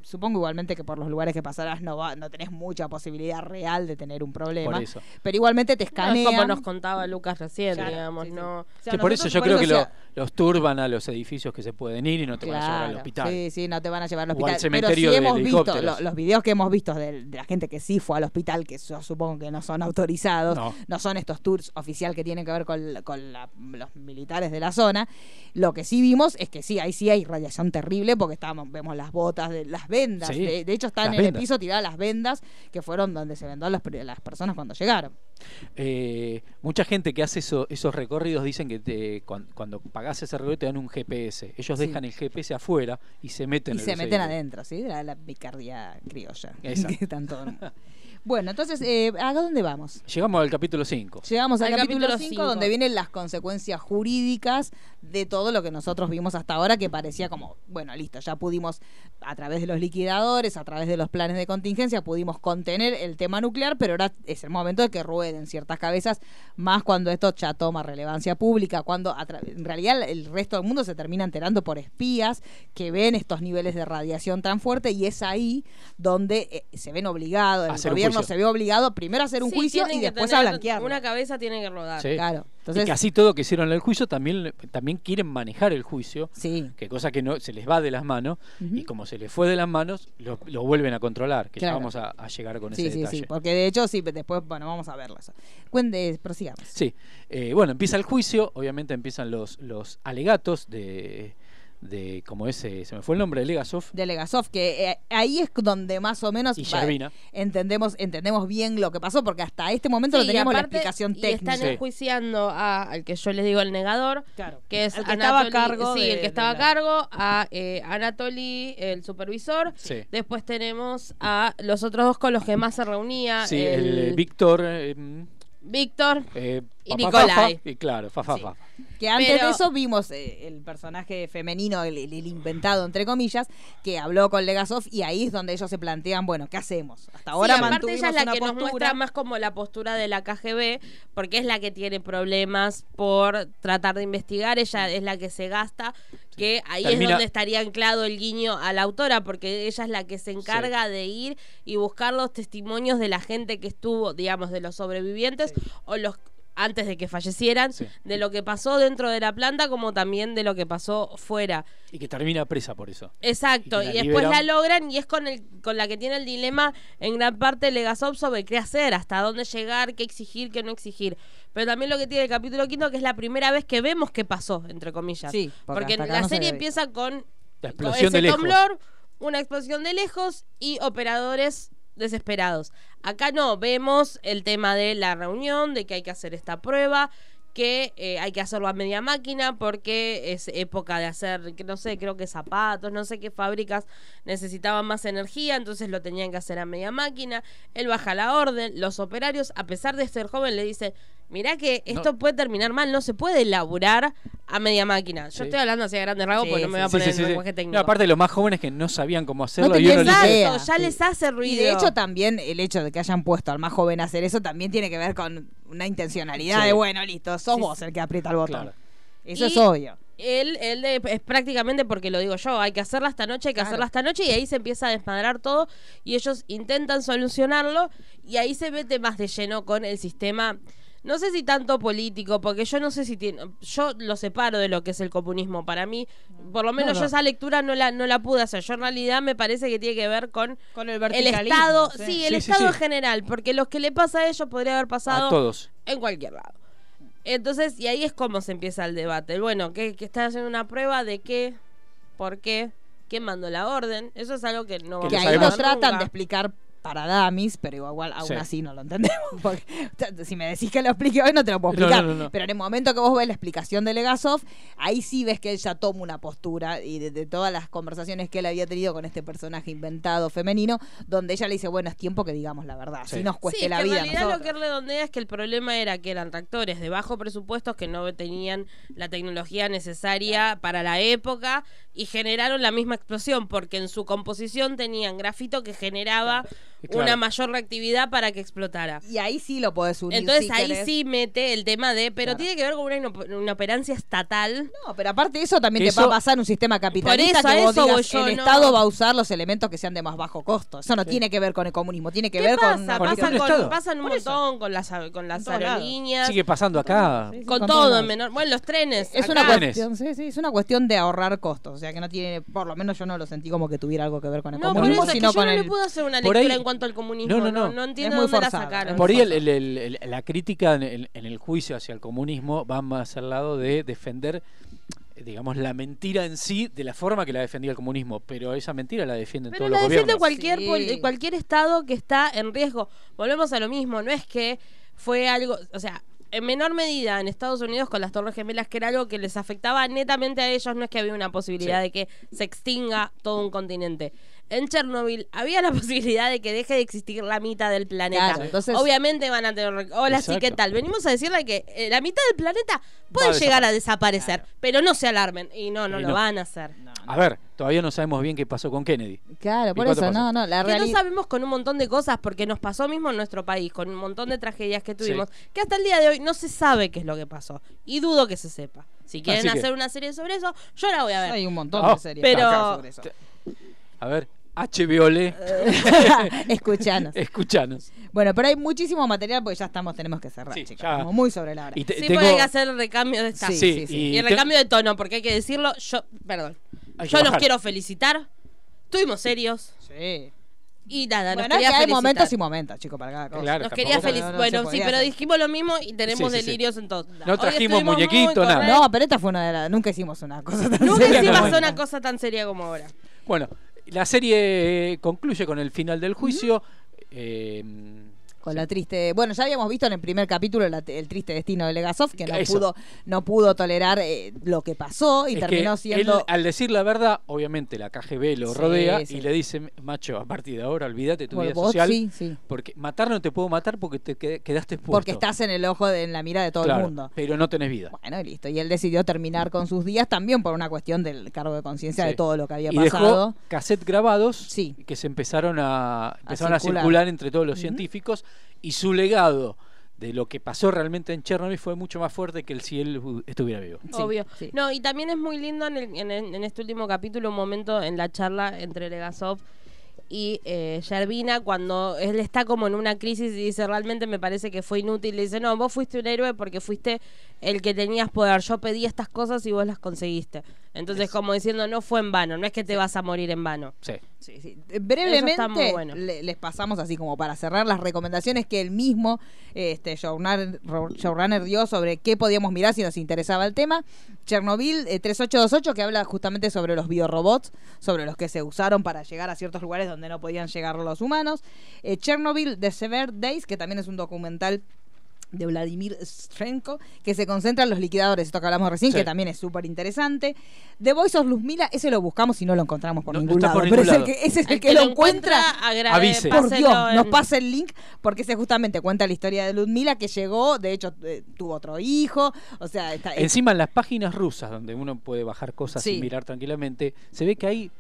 Supongo igualmente que por los lugares que pasarás no va, no tenés mucha posibilidad real de tener un problema. Por eso. Pero igualmente te No, es escanean. como nos contaba Lucas recién, Claro, digamos, sí, sí. no. O sea, Sí, por eso yo por creo eso, que o lo- los turban a los edificios que se pueden ir y no te van a llevar al hospital. Sí, sí, no te van a llevar al O al hospital. cementerio Pero sí hemos visto, lo- los videos que hemos visto de, de la gente que sí fue al hospital, que yo supongo que no son autorizados, No. no, son estos tours oficial que tienen que ver con, la- con la- los militares de la zona. Lo que sí vimos es que sí, ahí sí hay radiación terrible porque estamos, vemos las botas, de, las vendas. Sí, de, de hecho, están en vendas. el piso tiradas las vendas que fueron donde se vendó a las, las personas cuando llegaron. Eh, mucha gente que hace eso- esos recorridos dicen que te, cuan- cuando, pagás ese recorrido te dan un GPS. Ellos Sí. dejan el GPS afuera y se meten Y en se los meten adentro, ¿sí? La, la picardía criolla. Exacto. *laughs* que todos- *laughs* Bueno, entonces, eh, ¿a dónde vamos? Llegamos al capítulo 5. Llegamos al, Al capítulo capítulo 5 cinco. donde vienen las consecuencias jurídicas de todo lo que nosotros vimos hasta ahora que parecía como, bueno, listo, ya pudimos a través de los liquidadores, a través de los planes de contingencia, pudimos contener el tema nuclear, pero ahora es el momento de que rueden ciertas cabezas, más cuando esto ya toma relevancia pública, cuando en realidad el resto del mundo se termina enterando por espías que ven estos niveles de radiación tan fuerte y es ahí donde eh, se ven obligados, el un gobierno se ve obligado primero a hacer un Sí, juicio y después a blanquearlo. Una cabeza tiene que rodar. Sí. Claro. y Entonces, casi todo que hicieron el juicio también, también quieren manejar el juicio. Sí. Que cosa que no se les va de las manos. Y como se les fue de las manos, lo, lo vuelven a controlar. Que ya Claro. vamos a, a llegar con sí, ese sí, detalle. sí, porque de hecho sí, después, bueno, vamos a verlo eso. Cuente, prosigamos. Sí, eh, bueno, empieza el juicio, obviamente empiezan los, los alegatos de, de como ese, se me fue el nombre, de Legasov. De Legasov, que eh, ahí es donde más o menos Y va- entendemos, entendemos bien lo que pasó, porque hasta este momento no Sí, y teníamos la explicación Y técnica. están enjuiciando a- al que yo les digo el negador, que es el que estaba a cargo sí, de- el que estaba a la- cargo, a eh, Anatoly, el supervisor. Sí. Después tenemos a los otros dos con los que más se reunía. Sí, el, eh, Víctor. eh, mm, Víctor eh, y Nicolai. Y claro, fa, fa, fa. Que antes Pero- de eso vimos eh, el personaje femenino, el, inventado, entre comillas, que habló con Legasov y ahí es donde ellos se plantean, bueno, ¿qué hacemos? Hasta ahora sí, aparte ella es la que nos muestra más como la postura de la KGB, porque es la que tiene problemas por tratar de investigar, ella es la que se gasta, que ahí Termina- es donde estaría anclado el guiño a la autora, porque ella es la que se encarga de ir y buscar los testimonios de la gente que estuvo, digamos, de los sobrevivientes o los antes de que fallecieran, de lo que pasó dentro de la planta como también de lo que pasó fuera. Y que termina presa por eso. Exacto, Y después la logran y es con el con la que tiene el dilema en gran parte Legasov sobre qué hacer, hasta dónde llegar, qué exigir, qué no exigir. Pero también lo que tiene el capítulo quinto que es la primera vez que vemos qué pasó, entre comillas. Sí, porque la no serie empieza con, La con explosión ese de lejos. temblor, una explosión de lejos y operadores desesperados. Acá no, vemos el tema de la reunión, de que hay que hacer esta prueba, que eh, hay que hacerlo a media máquina porque es época de hacer, que no sé, creo que zapatos, no sé qué fábricas necesitaban más energía, entonces lo tenían que hacer a media máquina. Él baja la orden, los operarios, a pesar de ser joven, le dicen, mirá que esto puede terminar mal, no se puede laburar a media máquina. Yo Sí. estoy hablando así a grandes rasgos Sí, porque no me voy a poner sí, en sí, sí. lenguaje técnico. No, aparte los más jóvenes que no sabían cómo hacerlo No y uno les ya Sí. les hace Y ruido. de hecho también el hecho de que hayan puesto al más joven a hacer eso también tiene que ver con una intencionalidad Sí. de, bueno, listo, sos Sí, vos el que aprieta el botón. Claro. Eso Y- es obvio. Él, él de- es prácticamente porque lo digo yo, hay que hacerla esta noche, hay que Claro. hacerla esta noche y ahí se empieza a desmadrar todo y ellos intentan solucionarlo y ahí se mete más de lleno con el sistema, no sé si tanto político, porque yo no sé si tiene, yo lo separo de lo que es el comunismo para mí, por lo menos No, no. yo esa lectura no la, no la pude hacer, yo en realidad me parece que tiene que ver con Con el. Estado, sí. sí, el Sí, Estado sí. en general, porque lo que le pasa a ellos podría haber pasado a todos. en cualquier lado. Entonces, y ahí es como se empieza el debate. Bueno, que, que están haciendo una prueba de qué, por qué, quién mandó la orden. Eso es algo que no que vamos a ahí lo saber tratan nunca. de explicar para Damis, pero igual aún Sí. así no lo entendemos. *laughs* Porque si me decís que lo explique hoy, no te lo puedo explicar. no, no, no. Pero en el momento que vos ves la explicación de Legasov, ahí sí ves que él ya toma una postura y de, de todas las conversaciones que él había tenido con este personaje inventado femenino, donde ella le dice, bueno, es tiempo que digamos la verdad, Sí. si nos cueste Sí, la que vida. en realidad lo nosotros". que él redondea es que el problema era que eran tractores de bajo presupuestos que no tenían la tecnología necesaria para la época y generaron la misma explosión porque en su composición tenían grafito que generaba Claro. una mayor reactividad para que explotara. Y ahí sí lo podés unir. Entonces si ahí querés. sí mete el tema de, pero Claro. tiene que ver con una, una operancia estatal. No, pero aparte de eso también te va a pasar en un sistema capitalista Por eso, que vos eso digas, yo, el no. Estado va a usar los elementos que sean de más bajo costo. Eso no tiene que ver con el comunismo, tiene que ¿Qué ver pasa? con una Pasa cuestión- el con, Estado. pasan un montón con las, con las aerolíneas. Sigue pasando acá. con, con todo en menor. Bueno, los trenes. Es acá. una cuestión, sí, sí, es una cuestión de ahorrar costos, o sea que no tiene, por lo menos yo no lo sentí como que tuviera algo que ver con el No, comunismo, sino yo con no el le puedo hacer una Por ahí- al comunismo. No, No, no, no, no. entiendo Es muy dónde forzado, la sacaron. Por ahí el- el- el- el- la crítica en el, en el juicio hacia el comunismo va más al lado de defender, digamos, la mentira en sí de la forma que la defendía el comunismo, pero esa mentira la defienden Pero todos la los defiende gobiernos. cualquier, Sí. pol- cualquier estado que está en riesgo. Volvemos a lo mismo, no es que fue algo, o sea, en menor medida en Estados Unidos con las Torres Gemelas, que era algo que les afectaba netamente a ellos, no es que había una posibilidad Sí. de que se extinga todo un continente. En Chernobyl había la *laughs* posibilidad de que deje de existir la mitad del planeta. Claro, entonces- Obviamente van a tener... Hola, sí, ¿qué tal? Venimos a decirle que eh, la mitad del planeta puede a llegar a desaparecer, pero no se alarmen. Y no, no Y lo no. van a hacer. A ver, todavía no sabemos bien qué pasó con Kennedy. Claro, ¿Y por eso, pasó? no, no, la que no realidad... sabemos con un montón de cosas, porque nos pasó mismo en nuestro país, con un montón de tragedias que tuvimos, que hasta el día de hoy no se sabe qué es lo que pasó. Y dudo que se sepa. Si quieren Así que- hacer una serie sobre eso, yo la voy a ver. Hay un montón Oh, de series pero- acá sobre eso. A ver, HBO le, *laughs* Escuchanos. escuchanos. Bueno, pero hay muchísimo material porque ya estamos, tenemos que cerrar, Sí, chicos. ya. Como muy sobre la hora. Y te- Sí, tengo- porque hay que hacer el recambio de esta. Sí, Sí, sí, sí. Y y el te- recambio de tono, porque hay que decirlo, yo, perdón. Yo nos bajar. quiero felicitar. Estuvimos serios. Sí. Y nada, nos Bueno, es quería que hay felicitar. momentos y momentos, chicos, para cada cosa. Claro, Nos quería felicitar. no bueno, sí, pero hacer. dijimos lo mismo y tenemos Sí, sí, sí. delirios en todo. No Hoy trajimos muñequito, nada. No, pero esta fue una de las... Nunca hicimos una cosa tan Nunca seria hicimos como una cosa tan seria como ahora. Bueno, la serie concluye con el final del juicio. eh, Con la triste. Bueno, ya habíamos visto en el primer capítulo la- el triste destino de Legasov, que no Eso. pudo, no pudo tolerar eh, lo que pasó y es terminó siendo. él, al decir la verdad, obviamente la KGB lo Sí, rodea sí. y le dice, macho, a partir de ahora olvídate tu Bueno, vida vos social. sí. Porque matar no te puedo matar porque te qued- quedaste expuesto. Porque estás en el ojo, de- en la mira de todo Claro, el mundo. Pero no tenés vida. Bueno, y listo. Y él decidió terminar con sus días también por una cuestión del cargo de conciencia de todo lo que había y pasado. dejó cassette grabados que se empezaron a, empezaron a circular. circular. entre todos los científicos y su legado de lo que pasó realmente en Chernobyl fue mucho más fuerte que el si él uh, estuviera vivo. Sí, Obvio. sí. No, y también es muy lindo en, el- en, en este último capítulo, un momento en la charla entre Legasov y eh, Yervina, cuando él está como en una crisis y dice, realmente me parece que fue inútil. Le dice, no, vos fuiste un héroe porque fuiste el que tenías poder. Yo pedí estas cosas y vos las conseguiste. Entonces, como diciendo, no fue en vano, no es que te vas a morir en vano. Sí. Sí, sí. Brevemente bueno. le- les pasamos así como para cerrar las recomendaciones que él mismo, este showrunner, dio sobre qué podíamos mirar si nos interesaba el tema. Chernobyl eh, 3828 que habla justamente sobre los biorobots, sobre los que se usaron para llegar a ciertos lugares donde no podían llegar los humanos. Eh, Chernobyl The Severe Days, que también es un documental de Vladimir Strenko, que se concentra en los liquidadores, esto que hablamos recién, Sí. que también es súper interesante. The Voice of Luzmila, ese lo buscamos y no lo encontramos por No- ningún lado, por pero es el que, ese es el, El que, lo encuentra. agra- Avise. Por Dios, nos pasa el link porque ese justamente cuenta la historia de Ludmila que llegó, de hecho eh, tuvo otro hijo, o sea, está, Encima en las páginas rusas, donde uno puede bajar cosas Sí. y mirar tranquilamente, se ve que hay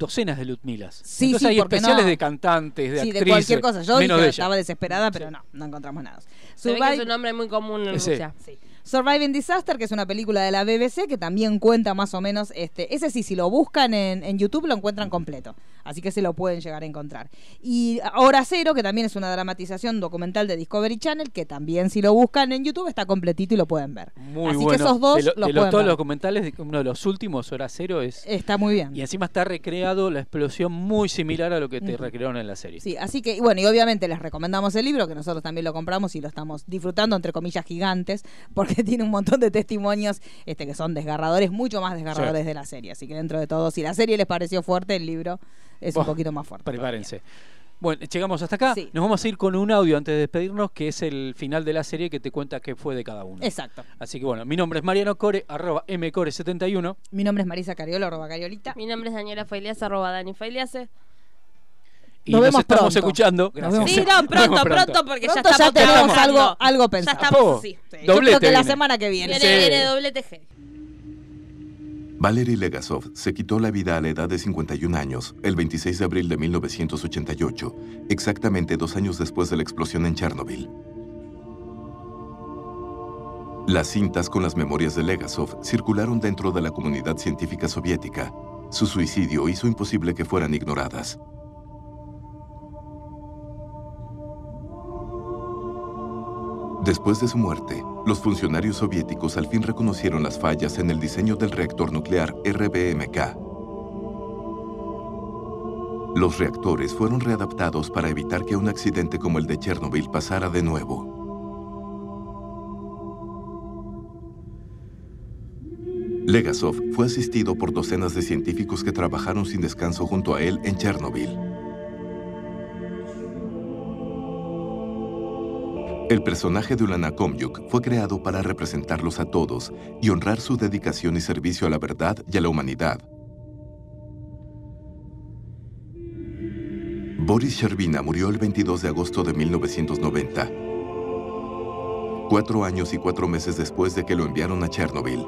docenas de Lutmilas. Sí, Entonces sí, hay especiales no. de cantantes, de sí, actrices. de cualquier cosa. Yo dije, de estaba desesperada, pero no, no encontramos nada. Se ve que es un nombre muy común en Sí. Rusia. Surviving Disaster, que es una película de la BBC que también cuenta más o menos, este, ese sí, si lo buscan en, en YouTube lo encuentran completo. Así que se lo pueden llegar a encontrar. Y Hora Cero, que también es una dramatización documental de Discovery Channel, que también si lo buscan en YouTube está completito y lo pueden ver. Muy Así bueno. que esos dos de, lo- los de los- pueden todos ver. los documentales, uno de los últimos, Hora Cero, es... Está muy bien. Y encima está recreado la explosión muy similar a lo que te recrearon en la serie. Sí, así que, bueno, y obviamente les recomendamos el libro, que nosotros también lo compramos y lo estamos disfrutando, entre comillas, gigantes, *laughs* porque tiene un montón de testimonios este, que son desgarradores, mucho más desgarradores Sí. de la serie. Así que dentro de todo, si la serie les pareció fuerte, el libro es un poquito más fuerte. Prepárense. Bueno, llegamos hasta acá. Sí. Nos vamos a ir con un audio antes de despedirnos, que es el final de la serie que te cuenta qué fue de cada uno. Exacto. Así que bueno, mi nombre es Mariano Core, arroba mcore71. Mi nombre es Marisa Cariola, arroba Cariolita. Mi nombre es Daniela Failias, arroba Dani Failiase. Y Nos nos, vemos estamos pronto. escuchando. Nos Gracias. vemos Sí, no, Nos pronto, vemos pronto, porque Pronto ya ya estamos tenemos trabajando. algo, algo Ya pensado. estamos, Oh, sí. Yo creo que la viene. semana que viene. Viene, Sí. viene doble TG. Valery Legasov se quitó la vida a la edad de 51 años el 26 de abril de 1988, exactamente dos años después de la explosión en Chernobyl. Las cintas con las memorias de Legasov circularon dentro de la comunidad científica soviética. Su suicidio hizo imposible que fueran ignoradas. Después de su muerte, los funcionarios soviéticos al fin reconocieron las fallas en el diseño del reactor nuclear RBMK. Los reactores fueron readaptados para evitar que un accidente como el de Chernobyl pasara de nuevo. Legasov fue asistido por docenas de científicos que trabajaron sin descanso junto a él en Chernobyl. El personaje de Ulana Komyuk fue creado para representarlos a todos y honrar su dedicación y servicio a la verdad y a la humanidad. Boris Sherbina murió el 22 de agosto de 1990, cuatro años y cuatro meses después de que lo enviaron a Chernobyl.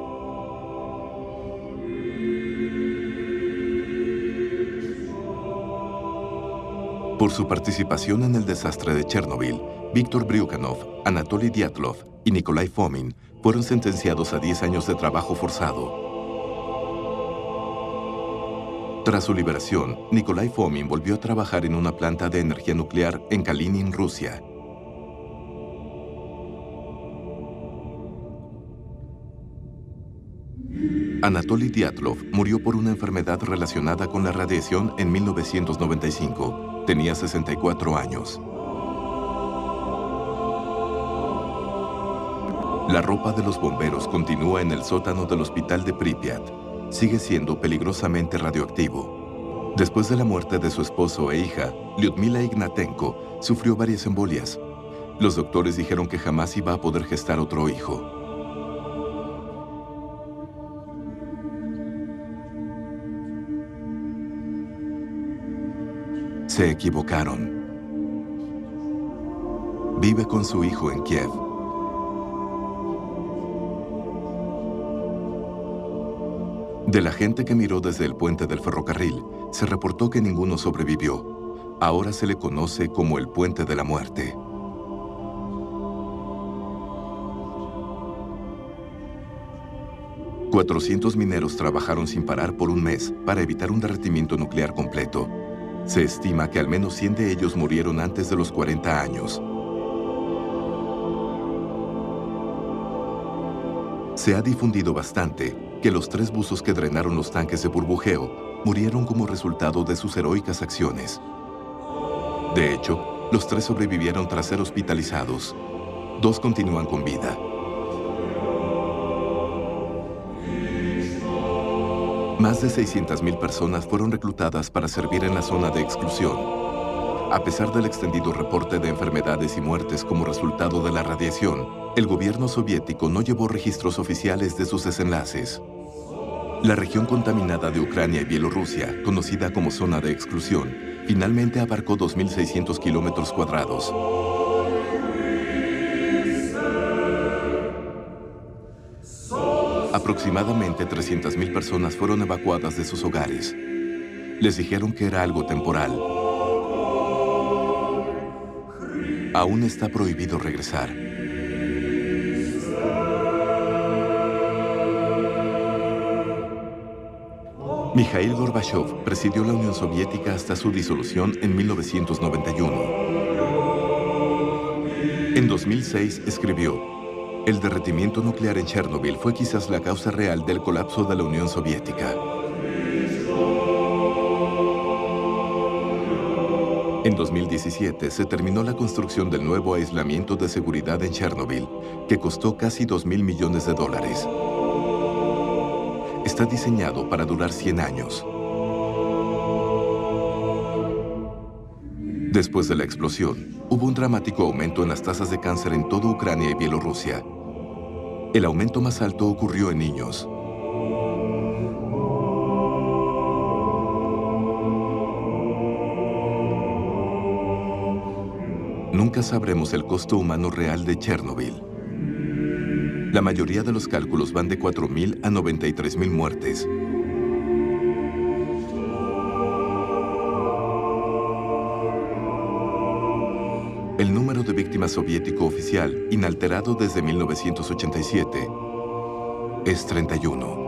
Por su participación en el desastre de Chernobyl, Víctor Bryukhanov, Anatoly Dyatlov y Nikolai Fomin fueron sentenciados a 10 años de trabajo forzado. Tras su liberación, Nikolai Fomin volvió a trabajar en una planta de energía nuclear en Kalinin, Rusia. Anatoly Dyatlov murió por una enfermedad relacionada con la radiación en 1995. Tenía 64 años. La ropa de los bomberos continúa en el sótano del hospital de Pripyat. Sigue siendo peligrosamente radioactivo. Después de la muerte de su esposo e hija, Lyudmila Ignatenko sufrió varias embolias. Los doctores dijeron que jamás iba a poder gestar otro hijo. Se equivocaron. Vive con su hijo en Kiev. De la gente que miró desde el puente del ferrocarril, se reportó que ninguno sobrevivió. Ahora se le conoce como el puente de la muerte. Cuatrocientos mineros trabajaron sin parar por un mes para evitar un derretimiento nuclear completo. Se estima que al menos 100 de ellos murieron antes de los 40 años. Se ha difundido bastante que los tres buzos que drenaron los tanques de burbujeo murieron como resultado de sus heroicas acciones. De hecho, los tres sobrevivieron tras ser hospitalizados. Dos continúan con vida. Más de 600.000 personas fueron reclutadas para servir en la zona de exclusión. A pesar del extendido reporte de enfermedades y muertes como resultado de la radiación, el gobierno soviético no llevó registros oficiales de sus desenlaces. La región contaminada de Ucrania y Bielorrusia, conocida como zona de exclusión, finalmente abarcó 2.600 kilómetros cuadrados. Aproximadamente 300.000 personas fueron evacuadas de sus hogares. Les dijeron que era algo temporal. Aún está prohibido regresar. Mikhail Gorbachev presidió la Unión Soviética hasta su disolución en 1991. En 2006 escribió, El derretimiento nuclear en Chernobyl fue quizás la causa real del colapso de la Unión Soviética. En 2017 se terminó la construcción del nuevo aislamiento de seguridad en Chernobyl, que costó casi 2 mil millones de dólares. Está diseñado para durar 100 años. Después de la explosión, hubo un dramático aumento en las tasas de cáncer en toda Ucrania y Bielorrusia. El aumento más alto ocurrió en niños. Nunca sabremos el costo humano real de Chernobyl. La mayoría de los cálculos van de 4.000 a 93.000 muertes. El número de víctimas soviético oficial, inalterado desde 1987, es 31.